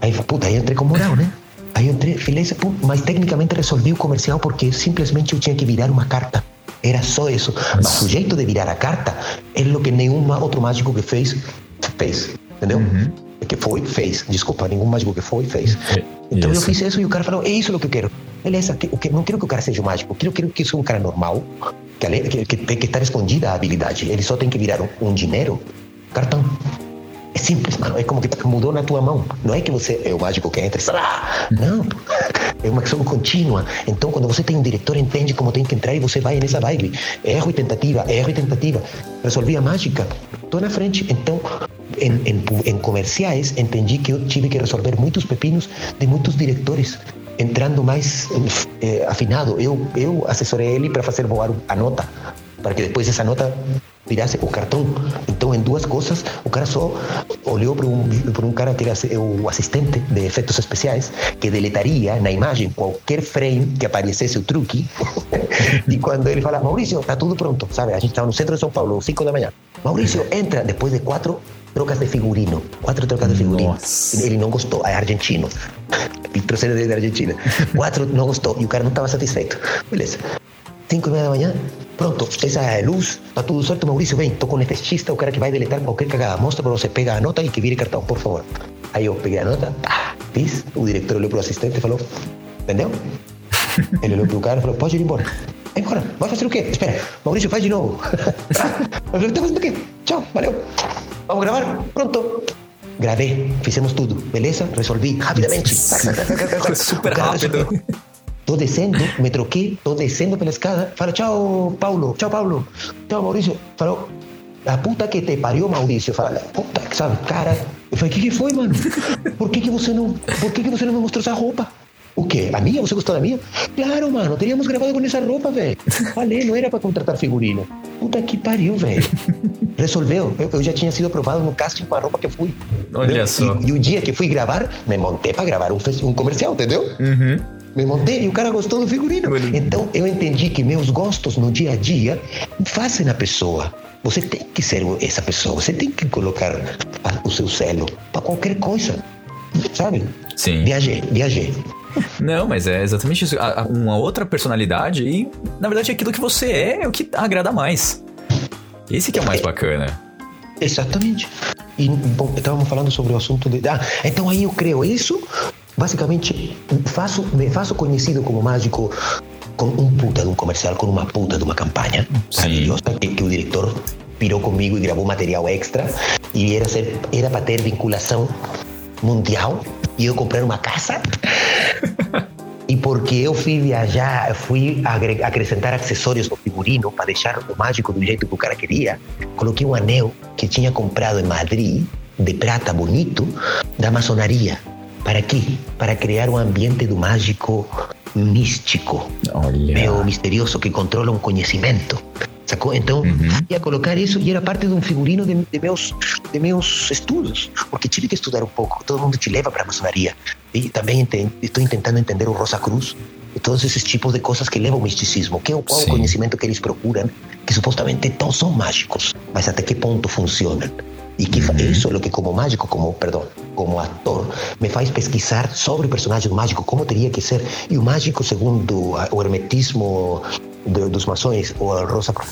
aí, puta, aí entrei com moral, né? Aí eu entrei, beleza, mas tecnicamente resolvi o comercial porque simplesmente eu tinha que virar uma carta. Era só isso. Mas o jeito de virar a carta é o que nenhum outro mágico que fez, fez. Entendeu? Uhum. Que foi, fez. Desculpa, nenhum mágico que foi, fez. Então isso. eu fiz isso e o cara falou: é isso que eu quero. Beleza, que, que, não quero que o cara seja um mágico, quero, quero que seja um cara normal, que, que, que tem que estar escondida a habilidade. Ele só tem que virar um, um dinheiro, cartão. É simples, mano. É como que mudou na tua mão. Não é que você é o mágico que entra e Não. É uma ação contínua. Então, quando você tem um diretor, entende como tem que entrar e você vai nessa vibe. Erro e tentativa, erro e tentativa. Resolvi a mágica. Estou na frente. Então, em, em, em comerciais, entendi que eu tive que resolver muitos pepinos de muitos diretores entrando mais eh, afinado. Eu, eu assessorei ele para fazer voar a nota, para que depois essa nota virasse o cartão. Então, em duas coisas, o cara só olhou para um, para um cara que era o assistente de efeitos especiais, que deletaria na imagem qualquer frame que aparecesse o truque. e quando ele fala, Maurício, está tudo pronto, sabe? A gente estava no centro de São Paulo, 5 da manhã. Maurício, entra depois de quatro trocas de figurino. Quatro trocas de figurino. Nossa. Ele não gostou, é argentino. Ele trouxe da Argentina. Quatro não gostou e o cara não estava satisfeito. Beleza. Cinco e meia da manhã, pronto, essa é a luz, tá tudo certo, Maurício, vem, tô com o esteticista, o cara que vai deletar qualquer cagada, mostra para você, pega a nota e que vire cartão, por favor. Aí eu peguei a nota, tá, fiz, o diretor olhou pro assistente e falou, entendeu? Ele olhou pro cara e falou, pode ir embora. Vai embora, vai fazer o quê? Espera, Maurício, faz de novo. eu falei, tá fazendo o quê? Tchau, valeu. Vamos gravar? Pronto. Gravei, fizemos tudo, beleza? Resolvi rapidamente. Super rápido. Tô descendo, me troquei, tô descendo pela escada. Fala, tchau, Paulo, tchau, Paulo. Tchau, Maurício. Falou, a puta que te pariu, Maurício. Fala, puta, sabe, cara. Eu falei, o que, que foi, mano? Por que, que você não. Por que, que você não me mostrou essa roupa? O quê? A minha? Você gostou da minha? Claro, mano, teríamos gravado com essa roupa, velho. Falei, não era pra contratar figurino. Puta que pariu, velho. Resolveu. Eu, eu, já tinha sido aprovado no casting com a roupa que eu fui. Olha só. E, e, o dia que fui gravar, me montei pra gravar um, um comercial, entendeu? Uhum. Me montei e o cara gostou do figurino. Então eu entendi que meus gostos no dia a dia fazem a pessoa. Você tem que ser essa pessoa. Você tem que colocar o seu selo para qualquer coisa. Sabe? Sim. Viajei, viajei. Não, mas é exatamente isso. Uma outra personalidade e, na verdade, aquilo que você é é o que agrada mais. Esse que é o mais bacana. Exatamente. E, bom, estávamos falando sobre o assunto de. Ah, então aí eu creio isso. Basicamente, faço, me faço conhecido como mágico com um puta de um comercial, com uma puta de uma campanha maravilhosa que, que o diretor pirou comigo e gravou material extra. E era, ser, era para ter vinculação mundial e eu comprar uma casa E porque eu fui viajar, fui acrescentar acessórios no figurino para deixar o mágico do jeito que o cara queria, coloquei um anel que tinha comprado em Madrid, de prata bonito, da maçonaria. Para quê? Para criar um ambiente do mágico místico, Olha. meio misterioso, que controla um conhecimento. Sacou? Então, Uhum. ia colocar isso e era parte de um figurino de, de meus, de meus estudos, porque tive que estudar um pouco. Todo mundo te leva para a maçonaria. E também enten- estou tentando entender o Rosa Cruz todos esses tipos de coisas que levam ao misticismo. Que é o, qual o conhecimento que eles procuram, que supostamente todos são mágicos, mas até que ponto funcionam. E que é o que como mágico, como, perdão, como ator, me faz pesquisar sobre o personagem do mágico, como teria que ser. E o mágico, segundo o hermetismo de- dos maçons, ou o rosa Cru-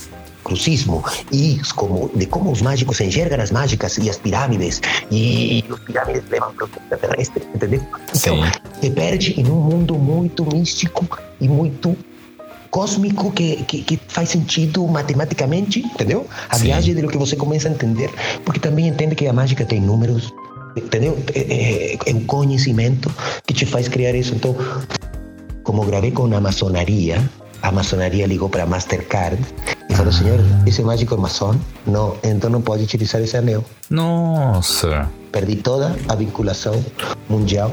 crucismo, e como, de como os mágicos enxergam as mágicas e as pirâmides, e, os pirâmides levam para o extraterrestre, entendeu? Então, se perde em um mundo muito místico e muito cósmico que, que, que faz sentido matematicamente, entendeu? A Sim. viagem de lo que você começa a entender, porque também entende que a mágica tem números, entendeu? É, é, é um conhecimento que te faz criar isso. Então, como gravei com a maçonaria, a maçonaria ligou para a Mastercard e falou, senhor, esse mágico é maçom? Não, então não pode utilizar esse anel. Nossa. Perdi toda a vinculação mundial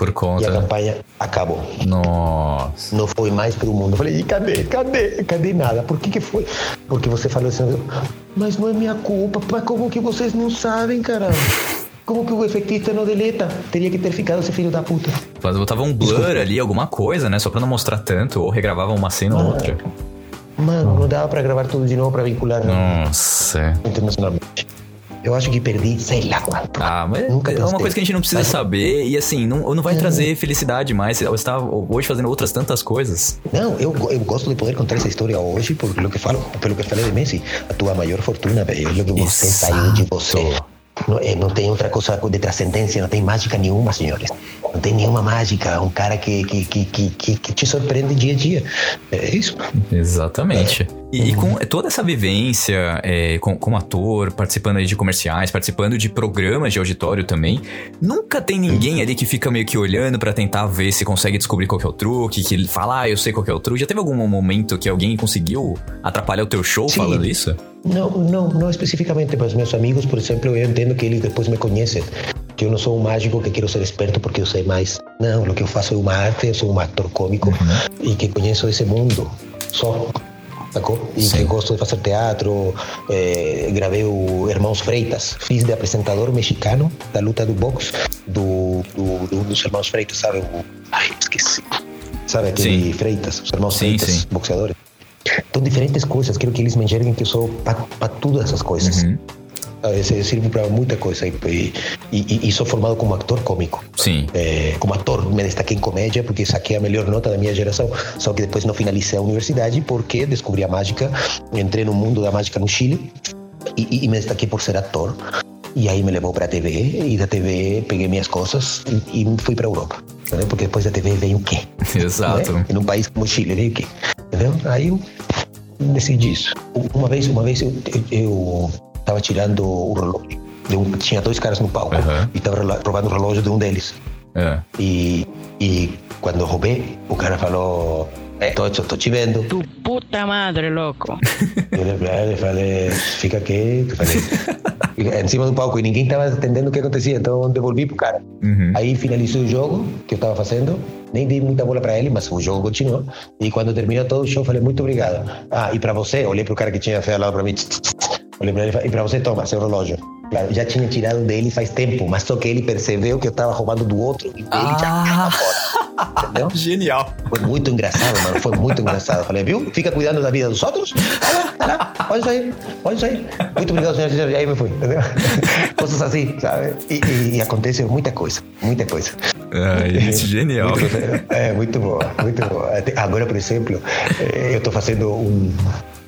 Por e a conta. campanha acabou. Nossa. não foi mais pro mundo. Eu falei, e cadê? Cadê? Cadê nada? Por que que foi? Porque você falou assim, mas não é minha culpa. Mas como que vocês não sabem, caramba? Como que o efeitista não deleta? Teria que ter ficado esse filho da puta. Mas botava um blur ali, alguma coisa, né? Só pra não mostrar tanto, ou regravava uma cena ou outra. Mano, não dava pra gravar tudo de novo pra vincular Nossa. internacionalmente. Eu acho que perdi, sei lá quanto. Ah, mas Nunca é uma coisa que a gente não precisa Mas- saber e assim, não, não vai trazer felicidade mais. Você está hoje fazendo outras tantas coisas. Não, eu, eu gosto de poder contar essa história hoje, porque pelo que falo, pelo que falei de Messi, a tua maior fortuna, velho, é o que você Exato. saiu de você. Não, é, não tem outra coisa de transcendência, não tem mágica nenhuma, senhores. Não tem nenhuma mágica. Um cara que, que, que, que, que, que te surpreende dia a dia. É isso. Exatamente. E, e com toda essa vivência é, com- como ator, participando aí de comerciais, participando de programas de auditório também, nunca tem ninguém ali que fica meio que olhando pra tentar ver se consegue descobrir qual que é o truque, que fala, ah, eu sei qual que é o truque. Já teve algum momento que alguém conseguiu atrapalhar o teu show Sim. falando isso? Não, não, não especificamente para os meus amigos, por exemplo, eu entendo que eles depois me conhecem. Que eu não sou um mágico que quero ser esperto porque eu sei mais. Não, o que eu faço é uma arte, eu sou um ator cômico e que conheço esse mundo só. Sacou? E Sim. que gosto de fazer teatro. eh, gravei o Irmãos Freitas. Fiz de apresentador mexicano da luta do boxe do, do, do- dos Irmãos Freitas, sabe? O, ai, esqueci. Sabe aquele Sim. Freitas? Os Irmãos Sim, Freitas, sim. boxeadores. Então, diferentes coisas. Quero que eles me enxerguem que eu sou para todas essas coisas. Uhum. Esse sirvo para muita coisa. E, e, e- e sou formado como ator cômico. Sim. É, como ator, me destaquei em comédia porque saquei a melhor nota da minha geração. Só que depois não finalizei a universidade porque descobri a mágica. Entrei no mundo da mágica no Chile e, e- e me destaquei por ser ator. E aí me levou para a TV e da TV peguei minhas coisas e, e fui para a Europa. Entendeu? Porque depois da TV veio o quê? Exato. Né? Em um país como o Chile, veio o quê? Entendeu? Aí eu decidi isso. Uma vez, uma vez eu, eu tava tirando o relógio. De um, tinha dois caras no palco Aham. e tava rela- roubando o relógio de um deles. É. E, e quando eu roubei, o cara falou: é, tô, tô te vendo. Tu puta madre, loco. Eu ele e falei: fica quieto. Falei, fica em cima do palco e ninguém tava entendendo o que acontecia, então devolvi pro cara. Uhum. Aí finalizou o jogo que eu estava fazendo, nem dei muita bola para ele, mas o jogo continuou. E quando terminou todo o show, falei muito obrigado. Ah, e para você, olhei pro cara que tinha falado para mim, olhei para ele e para você, toma, seu relógio. Claro, já tinha tirado dele faz tempo, mas só que ele percebeu que eu estava roubando do outro e dele já Ah. fora. Entendeu? Genial. Foi muito engraçado, mano. Foi muito engraçado. Falei, viu? Fica cuidando da vida dos outros. Lá, vai lá. Pode sair, pode sair. Muito obrigado, senhor. senhor. E aí me fui, entendeu? Coisas assim, sabe? E, e, e acontece muita coisa, muita coisa. Ai, isso, genial. Muito, é, muito boa, muito boa. Até Agora, por exemplo, eh, eu estou fazendo um,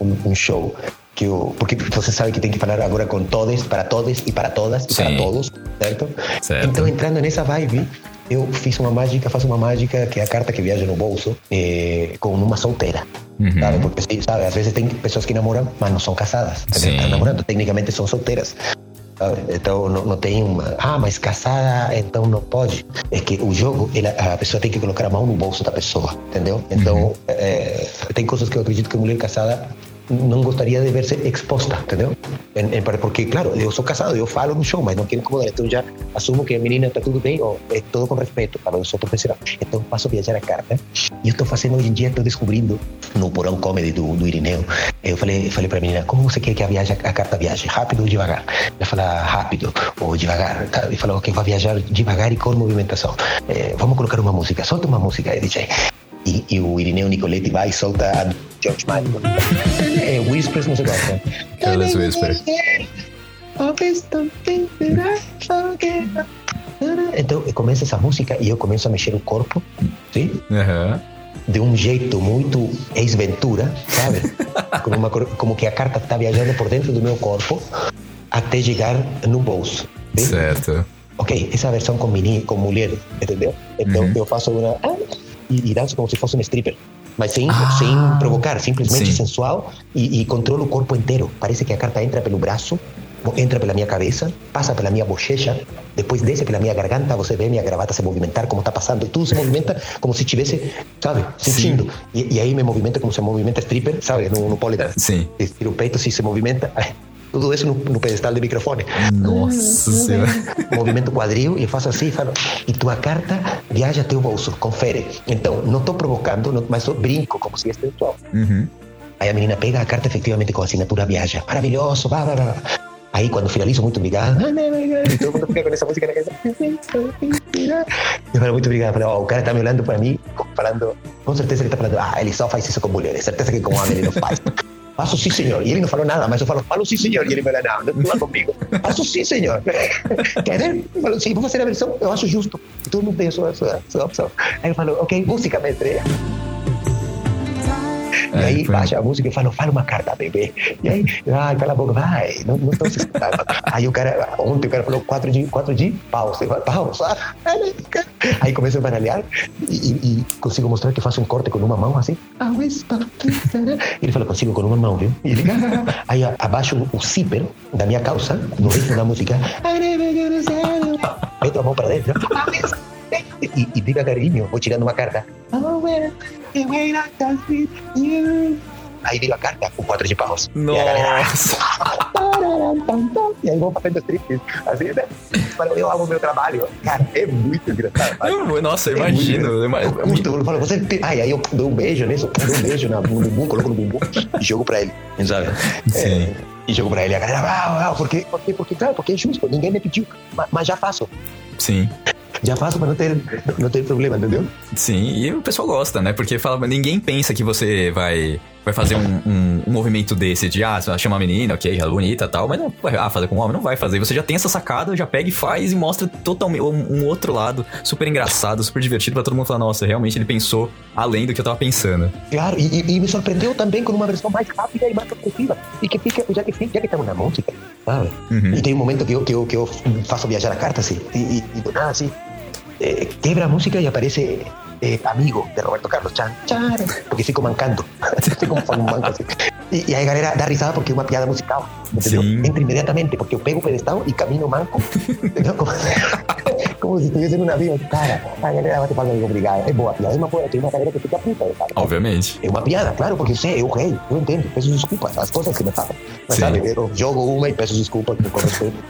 um, um show. Que eu, porque você sabe que tem que falar agora com todos, para todos e para todas e Sim. para todos, certo? Certo. Então, entrando nessa vibe, eu fiz uma mágica, faço uma mágica que é a carta que viaja no bolso eh, com uma solteira. Uhum. Sabe? Porque, sabe, às vezes tem pessoas que namoram, mas não são casadas. Sim. Estão namorando, tecnicamente são solteiras. Então não, não tem uma. Ah, mas casada, então não pode. É que o jogo, ele, a pessoa tem que colocar a mão no bolso da pessoa, entendeu? Então, uhum. é, tem coisas que eu acredito que mulher casada não gostaria de ver-se exposta, entendeu? Porque, claro, eu sou casado, eu falo no show, mas não quero incomodar. Então já assumo que a menina está tudo bem, ou é tudo com respeito para eu sou profissional. Então a viajar a carta. E eu estou fazendo hoje em dia, estou descobrindo no porão comedy do, do Irineu. Eu falei, para a menina, como você quer que a, viaje, a carta viaje? Rápido ou devagar? Ela fala rápido ou devagar. E falou que vai viajar devagar e com movimentação. É, vamos colocar uma música, solta uma música aí, DJ. E, e o Irineu Nicoletti vai e solta a George Michael. É, Whispers gosta. Careless Whisper. Então começa essa música e eu começo a mexer o corpo, sim? Uhum. De um jeito muito ex-ventura, sabe? como, uma, como que a carta está viajando por dentro do meu corpo até chegar no bolso. Sim? Certo. Ok, essa versão com, menino, com mulher, entendeu? Então uhum. eu faço uma e danço como se fosse um stripper. Mas sem, ah, sem provocar, simplesmente sim. sensual e, e controla o corpo inteiro. Parece que a carta entra pelo braço, entra pela minha cabeça, passa pela minha bochecha, depois desce pela minha garganta, você vê minha gravata se movimentar, como está passando, tudo se movimenta como se estivesse, sabe, sentindo. E, e, aí me movimenta como se movimenta stripper, sabe, no, no polydance. Sim. Tira o peito, se se movimenta. Tudo isso no, no pedestal de microfone. Nossa Senhora. Movimento quadril e faço assim e falo, e tua carta viaja teu bolso, confere. Então, não estou provocando, não, mas eu brinco como se fosse pessoal. Uhum. Aí a menina pega a carta efetivamente com a assinatura viaja. Maravilhoso, blá, blá, blá. Aí quando finalizo, muito obrigado. E todo mundo fica com essa música na cabeça. Eu falo, muito obrigado. Falei, oh, o cara está me olhando para mim, falando, com certeza ele está falando, ah, ele só faz isso com mulheres, certeza que com homem ele não faz. Faço sim, senhor. E ele não falou nada, mas eu falo, falo sim, senhor. E ele fala, não, não, não comigo. Faço sim, senhor. Quer? Eu falo, sim, vou fazer a versão, eu acho justo. Todo mundo tem a sua, sua, sua opção. Aí eu falo, ok, música, mestre. E aí baixa a música e fala, fala uma carta, bebê. E aí, ai, cala a boca, vai, não, não estou se escutando. Aí o cara, ontem o cara falou 4 de, 4 de pausa. Pausa. Aí começo a baralhar e, e, consigo mostrar que faço um corte com uma mão assim. Ele fala, consigo com uma mão, viu? E ele, aí abaixo o zíper da minha calça, no ritmo da música. Meto a mão para dentro. E, e devagarinho vou tirando uma carta. Aí viro a carta com quatro de paus. Nossa! E, galera, e aí vou fazendo strip. Assim, né? Eu amo o meu trabalho. Cara, é muito engraçado. Eu, nossa, eu é imagino. Muito, muito, eu falo, você tem... Ai, aí eu dou um beijo nisso, dou um beijo no bumbum, coloco no bumbum e jogo pra ele. Sabe? Sim. É, e jogo pra ele. A galera, ah, ah, porque, porque, porque, claro, porque é justo, ninguém me pediu, mas, mas já faço. Sim já faço para não ter, não ter problema, entendeu? Sim, e o pessoal gosta, né? Porque fala, ninguém pensa que você vai vai fazer um, um, um, movimento desse de, ah, chama a menina, ok, ela é bonita e tal, mas não, ah, fazer com homem não vai fazer. Você já tem essa sacada, já pega e faz e mostra totalmente um, um outro lado super engraçado, super divertido pra todo mundo falar, nossa, realmente ele pensou além do que eu tava pensando. Claro, e, e me surpreendeu também com uma versão mais rápida e mais agressiva. E que fica, já que, já que estamos na música, sabe? Uhum. E tem um momento que eu, que eu, que eu faço viajar a carta, assim, e, e, e do nada, assim, eh, quebra a música y aparece eh, amigo de Roberto Carlos, chan, chan, porque fico mancando, fico como manco así. Y, y, aí galera dá risada porque é uma piada musical, entendeu? Entra imediatamente, porque eu pego o pedestal e caminho manco, entendeu? Como, como se estivesse num navio, cara, a galera bate palma e obrigado, é boa piada, é uma boa, tem uma galera que fica puta, sabe? Obviamente. É uma piada, claro, porque eu sei, eu rei, eu entendo, peço desculpas, as coisas que me falam, mas Sim. sabe, eu jogo uma e peço desculpas com respeito,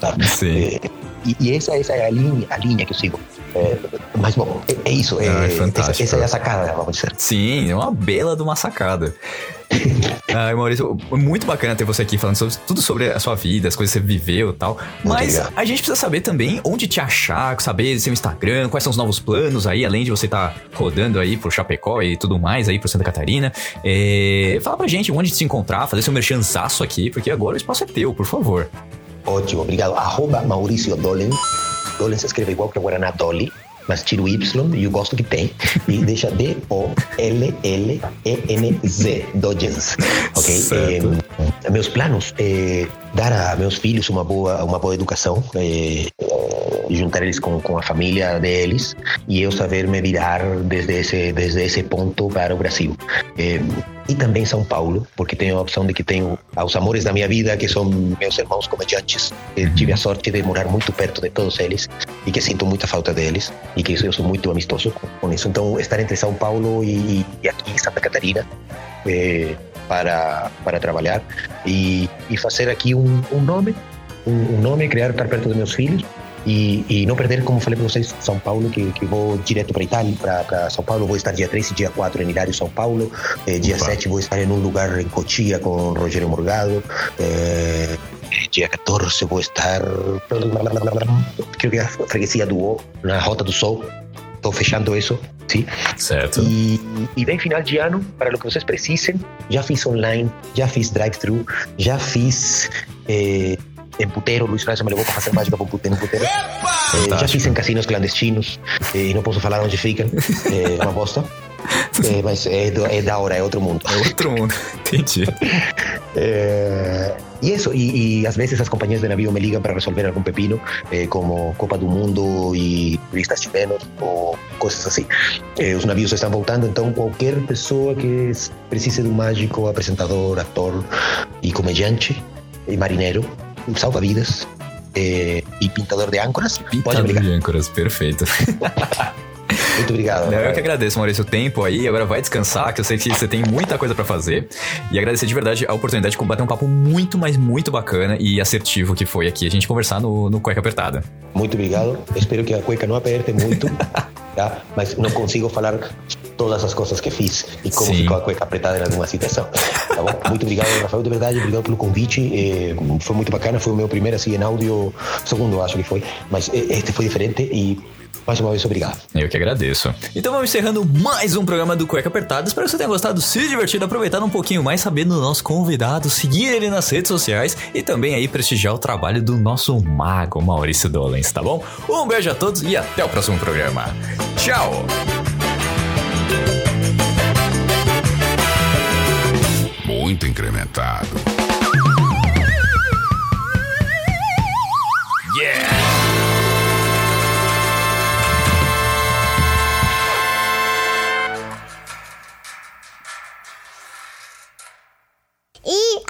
sabe? Sim. É, e, essa, é a linha, a linha que eu sigo. É, mas, bom, é, é isso. É, ah, essa, essa, é a sacada, vamos dizer. Sim, é uma bela de uma sacada. Ai, Maurício, muito bacana ter você aqui falando sobre, tudo sobre a sua vida, as coisas que você viveu e tal. Mas a gente precisa saber também onde te achar, saber seu Instagram, quais são os novos planos aí, além de você estar tá rodando aí por Chapecó e tudo mais aí por Santa Catarina. É, fala pra gente onde se encontrar, fazer seu merchanzaço aqui, porque agora o espaço é teu, por favor. Ótimo, obrigado. Arroba Maurício Dolen. Dolen se escreve igual que o Guaraná Dolly, mas tira o Y e eu gosto que tem. E deixa D-O-L-L-E-N-Z, Dodgens. Ok? É, meus planos é dar a meus filhos uma boa, uma boa educação. É, juntar eles com, com a família deles e eu saber me virar desde esse, desde esse ponto para o Brasil. É, e também São Paulo, porque tenho a opção de que tenho aos amores da minha vida, que são meus irmãos comediantes. Eu tive a sorte de morar muito perto de todos eles e que sinto muita falta deles e que eu sou muito amistoso com isso. Então, estar entre São Paulo e, e aqui Santa Catarina eh, para, para trabalhar e, e fazer aqui um, um nome, um, um nome, criar, estar perto dos meus filhos e, e, não perder, como falei para vocês, São Paulo, que, que vou direto para Itália, para São Paulo. Vou estar dia 3 e dia 4 em Hilário, São Paulo. Eh, dia Opa. 7 vou estar em um lugar em Cotia com Rogério Morgado. Eh, dia 14 vou estar. Creio que é a freguesia do O, na Rota do Sol. Estou fechando isso, sim. Certo. E, e bem final de ano, para o que vocês precisem, já fiz online, já fiz drive-thru, já fiz. Eh, em puteiro, Luiz França me levou para fazer mágica com puteiro, puteiro. Eh, já fiz em casinos clandestinos, eh, não posso falar onde ficam, eh, é uma bosta. É, mas é, é, da hora, é outro mundo. É outro mundo, entendi. É, e isso, e, e, às vezes as companhias de navio me ligam para resolver algum pepino, é, como Copa do Mundo e turistas chilenos ou coisas assim. É, os navios estão voltando, então qualquer pessoa que precise de um mágico, apresentador, ator e comediante e marinheiro salva-vidas eh, e pintador de âncoras. Pintador de âncoras, perfeito. Muito obrigado. Não, eu que agradeço, Maurício, o tempo aí. Agora vai descansar, que eu sei que você tem muita coisa para fazer. E agradecer de verdade a oportunidade de bater um papo muito, mas muito bacana e assertivo que foi aqui a gente conversar no, no Cueca Apertada. Muito obrigado. Espero que a cueca não aperte muito, mas não consigo falar todas as coisas que fiz e como Sim. ficou a cueca apertada em alguma situação. Tá bom? Muito obrigado, Rafael, de verdade. Obrigado pelo convite. Eh, foi muito bacana. Foi o meu primeiro assim em áudio, segundo acho que foi, mas eh, este foi diferente e mais uma vez, obrigado. Eu que agradeço. Então vamos encerrando mais um programa do Cueca Apertada. Espero que você tenha gostado, se divertido, aproveitado um pouquinho mais, sabendo do nosso convidado, seguir ele nas redes sociais e também aí prestigiar o trabalho do nosso mago Maurício Dolens, tá bom? Um beijo a todos e até o próximo programa. Tchau! Muito incrementado.